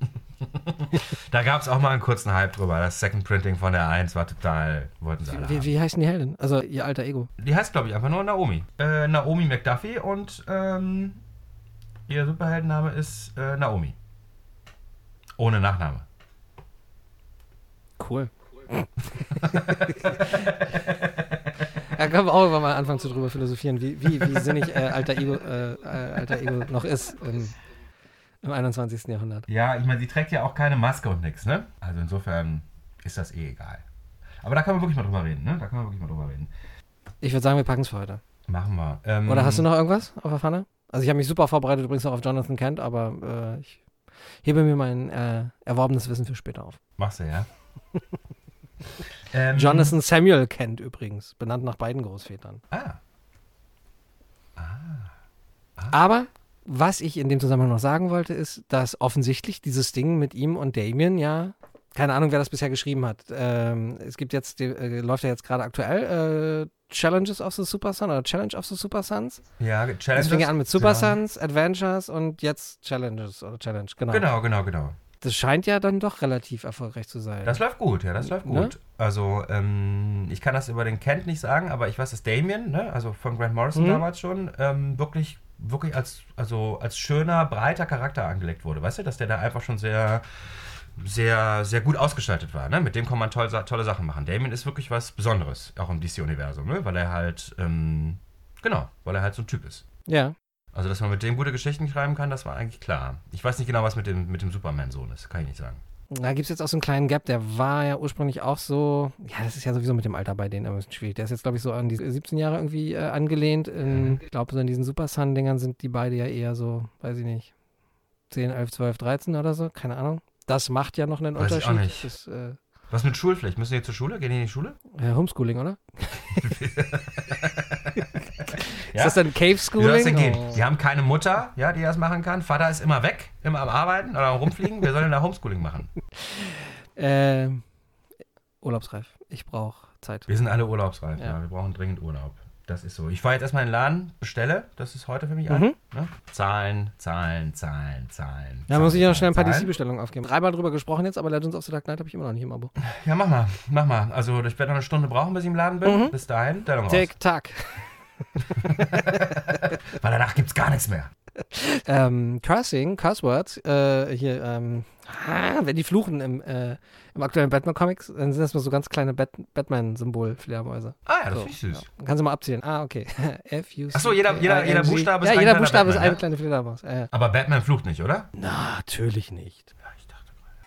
Da gab es auch mal einen kurzen Hype drüber. Das Second Printing von der 1 war total. Wollten sie alle Wie, haben. wie heißt denn die Heldin? Also ihr alter Ego. Die heißt, glaube ich, einfach nur Naomi. Äh, Naomi McDuffie und ähm, ihr Superheldenname ist äh, Naomi. Ohne Nachname. Cool. Da können wir auch irgendwann mal anfangen zu drüber philosophieren, wie, wie, wie sinnig äh, alter, Ego, äh, äh, alter Ego noch ist im, im 21. Jahrhundert. Ja, ich meine, sie trägt ja auch keine Maske und nix, ne? Also insofern ist das eh egal. Aber da können wir wirklich mal drüber reden, ne? Da können wir wirklich mal drüber reden. Ich würde sagen, wir packen es für heute. Machen wir. Ähm, Oder hast du noch irgendwas auf der Pfanne? Also ich habe mich super vorbereitet, übrigens auch auf Jonathan Kent, aber äh, ich hebe mir mein äh, erworbenes Wissen für später auf. Machst du, ja? ähm, Jonathan Samuel Kent übrigens, benannt nach beiden Großvätern. Ah, Aber was ich in dem Zusammenhang noch sagen wollte, ist, dass offensichtlich dieses Ding mit ihm und Damien ja, keine Ahnung, wer das bisher geschrieben hat. Ähm, es gibt jetzt, die, äh, läuft ja jetzt gerade aktuell äh, Challenges of the Super Sun oder Challenge of the Super Suns. ja, Das Challenges. fing ja an mit Super genau. Suns, Adventures und jetzt Challenges oder Challenge, genau. Genau, genau, genau. Das scheint ja dann doch relativ erfolgreich zu sein. Das läuft gut, ja, das läuft Ne? gut. Also, ähm, ich kann das über den Kent nicht sagen, aber ich weiß, dass Damien, ne, also von Grant Morrison Mhm. damals schon, ähm, wirklich, wirklich als, also als schöner, breiter Charakter angelegt wurde. Weißt du, dass der da einfach schon sehr, sehr, sehr gut ausgestaltet war. Ne? Mit dem kann man toll, tolle Sachen machen. Damien ist wirklich was Besonderes, auch im DC-Universum, ne? weil er halt, ähm, genau, weil er halt so ein Typ ist. ja. Also, dass man mit dem gute Geschichten schreiben kann, das war eigentlich klar. Ich weiß nicht genau, was mit dem, mit dem Superman-Sohn ist, kann ich nicht sagen. Da gibt es jetzt auch so einen kleinen Gap, der war ja ursprünglich auch so, ja, das ist ja sowieso mit dem Alter bei denen immer ein bisschen schwierig. Der ist jetzt, glaube ich, so an die 17 Jahre irgendwie äh, angelehnt. In, ich glaube, so in diesen Super Sun-Dingern sind die beide ja eher so, weiß ich nicht, 10, 11, 12, 13 oder so, keine Ahnung. Das macht ja noch einen Weiß ich auch Unterschied. nicht. Das äh, Was mit Schulpflicht? Müssen die zur Schule? Gehen die in die Schule? äh, Homeschooling, oder? Ja? Ist das dann Wie soll das Cave-Schooling? denn gehen? Oh. Die haben keine Mutter, ja, die das machen kann. Vater ist immer weg, immer am Arbeiten oder am Rumfliegen. Wer soll denn da Homeschooling machen? Äh, urlaubsreif. Ich brauche Zeit. Wir sind alle urlaubsreif, ja. Ja. Wir brauchen dringend Urlaub. Das ist so. Ich fahre jetzt erstmal in den Laden, bestelle. Das ist heute für mich an. Mhm. Ne? Zahlen, Zahlen, Zahlen, Zahlen. Da muss ich ja noch schnell ein paar. DC-Bestellungen aufgeben. Dreimal drüber gesprochen jetzt, aber Legends of the Dark Knight habe ich immer noch nicht im Abo. Ja, mach mal, mach mal. Also ich werde noch eine Stunde brauchen, bis ich im Laden bin. Mhm. Bis dahin, Stellung raus. Tick-Tack. Weil danach gibt's gar nichts mehr. Ähm, Cursing, Cursewords, äh, hier, ähm, ah, wenn die fluchen im, äh, im aktuellen Batman-Comics, dann sind das mal so ganz kleine Bat Batman-Symbol-Fledermäuse. Ah ja, das So, ich süß. Ja. Dann kannst du mal abzählen. Ah, okay. F, U, C, Ach so, jeder- jeder- jeder. Buchstabe ist Ja, ein jeder kleiner Buchstabe ist Batman, eine ja? kleine Fledermaus. Ja, ja. Aber Batman flucht nicht, oder? Natürlich nicht. Ja.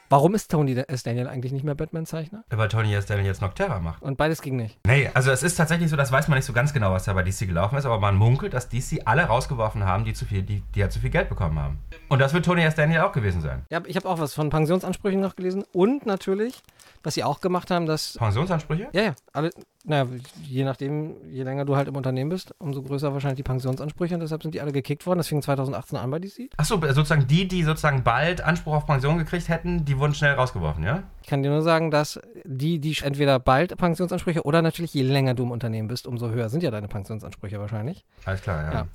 Warum ist Tony S. Daniel eigentlich nicht mehr Batman-Zeichner? Weil Tony S. Daniel jetzt Nocterra macht. Und beides ging nicht. Nee, also es ist tatsächlich so, das weiß man nicht so ganz genau, was da bei DC gelaufen ist, aber man munkelt, dass DC alle rausgeworfen haben, die zu viel, die, die ja zu viel Geld bekommen haben. Und das wird Tony S. Daniel auch gewesen sein. Ja, ich habe auch was von Pensionsansprüchen noch gelesen. Und natürlich, was sie auch gemacht haben, dass. Pensionsansprüche? Ja, ja, alle, naja, je nachdem, je länger du halt im Unternehmen bist, umso größer wahrscheinlich die Pensionsansprüche und deshalb sind die alle gekickt worden. Das fing 2018 an bei DC. Achso, sozusagen die, die sozusagen bald Anspruch auf Pension gekriegt hätten, die wurden schnell rausgeworfen, ja? Ich kann dir nur sagen, dass die, die entweder bald Pensionsansprüche oder natürlich je länger du im Unternehmen bist, umso höher sind ja deine Pensionsansprüche wahrscheinlich. Alles klar, ja. Ja.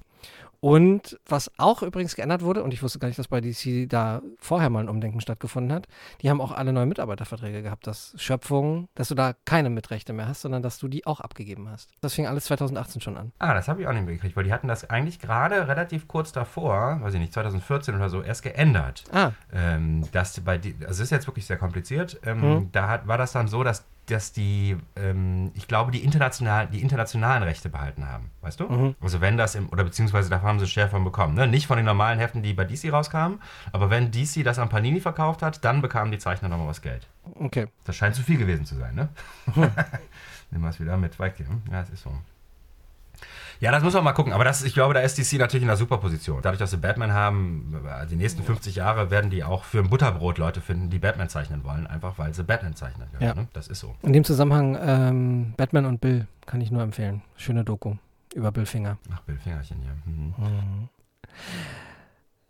Und was auch übrigens geändert wurde, und ich wusste gar nicht, dass bei DC da vorher mal ein Umdenken stattgefunden hat, die haben auch alle neue Mitarbeiterverträge gehabt, dass Schöpfung, dass du da keine Mitrechte mehr hast, sondern dass du die auch abgegeben hast. Das fing alles 2018 schon an. Ah, das habe ich auch nicht mehr gekriegt, weil die hatten das eigentlich gerade relativ kurz davor, weiß ich nicht, 2014 oder so, erst geändert. Ah, Ähm, dass bei die, also es ist jetzt wirklich sehr kompliziert. Ähm, Mhm. Da hat, war das dann so, dass, dass die, ähm, ich glaube, die, international, die internationalen Rechte behalten haben, weißt du? Mhm. Also wenn das im, oder beziehungsweise davon haben sie Share von bekommen. Ne? Nicht von den normalen Heften, die bei DC rauskamen, aber wenn DC das an Panini verkauft hat, dann bekamen die Zeichner nochmal was Geld. okay. Das scheint zu viel gewesen zu sein, ne? Nehmen wir es wieder mit. Weike. Ja, es ist so. Ja, das muss man mal gucken. Aber das, ich glaube, da ist DC natürlich in einer super Position. Dadurch, dass sie Batman haben, die nächsten 50 Jahre werden die auch für ein Butterbrot Leute finden, die Batman zeichnen wollen. Einfach weil sie Batman zeichnen. können, Ja. Ne? Das ist so. In dem Zusammenhang ähm, Batman und Bill kann ich nur empfehlen. Schöne Doku über Bill Finger. Ach, Bill Fingerchen hier. Mhm.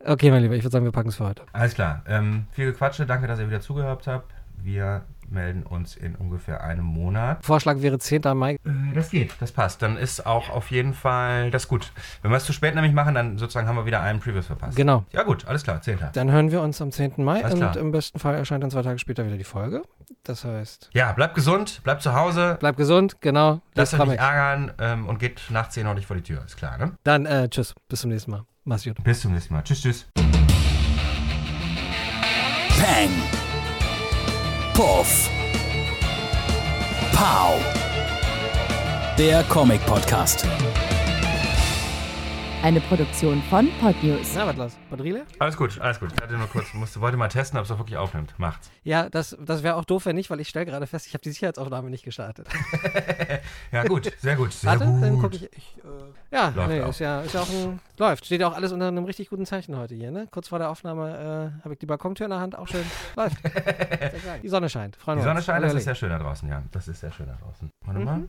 Okay, mein Lieber, ich würde sagen, wir packen es für heute. Alles klar. Ähm, viel Gequatsche. Danke, dass ihr wieder zugehört habt. Wir melden uns in ungefähr einem Monat. Vorschlag wäre 10. Mai. Äh, Das geht, das passt. Dann ist auch auf jeden Fall das gut. Wenn wir es zu spät nämlich machen, dann sozusagen haben wir wieder einen Previews verpasst. Genau. Ja gut, alles klar, 10. Dann hören wir uns am 10. Mai Alles und klar. im besten Fall erscheint dann zwei Tage später wieder die Folge. Das heißt, Ja, bleibt gesund, bleibt zu Hause, bleib gesund, genau. lasst euch nicht ärgern ähm, und geht nach 10 Uhr nicht vor die Tür, ist klar, ne? Dann äh, tschüss, bis zum nächsten Mal. Mach's gut. Bis zum nächsten Mal. Tschüss, tschüss. Peng. Puff. Pow. Der Comic Podcast. Eine Produktion von Podnews. Na, was los? Batterie leer? Alles gut, alles gut. Ich hatte nur kurz, musste, wollte mal testen, ob es auch wirklich aufnimmt. Macht's. Ja, das, das wäre auch doof, wenn nicht, weil ich stelle gerade fest, ich habe die Sicherheitsaufnahme nicht gestartet. Ja, gut, sehr gut, sehr Warte, gut. dann gucke ich. ich äh, ja, Läuft nee, auch. ist ja, ist ja auch ein. Läuft. Steht ja auch alles unter einem richtig guten Zeichen heute hier, ne? Kurz vor der Aufnahme äh, habe ich die Balkontür in der Hand, auch schön. Läuft. Die Sonne scheint. Freuen Die Sonne uns. scheint, das ist sehr schön da draußen, ja. Das ist sehr schön da draußen. Warte Mhm. mal.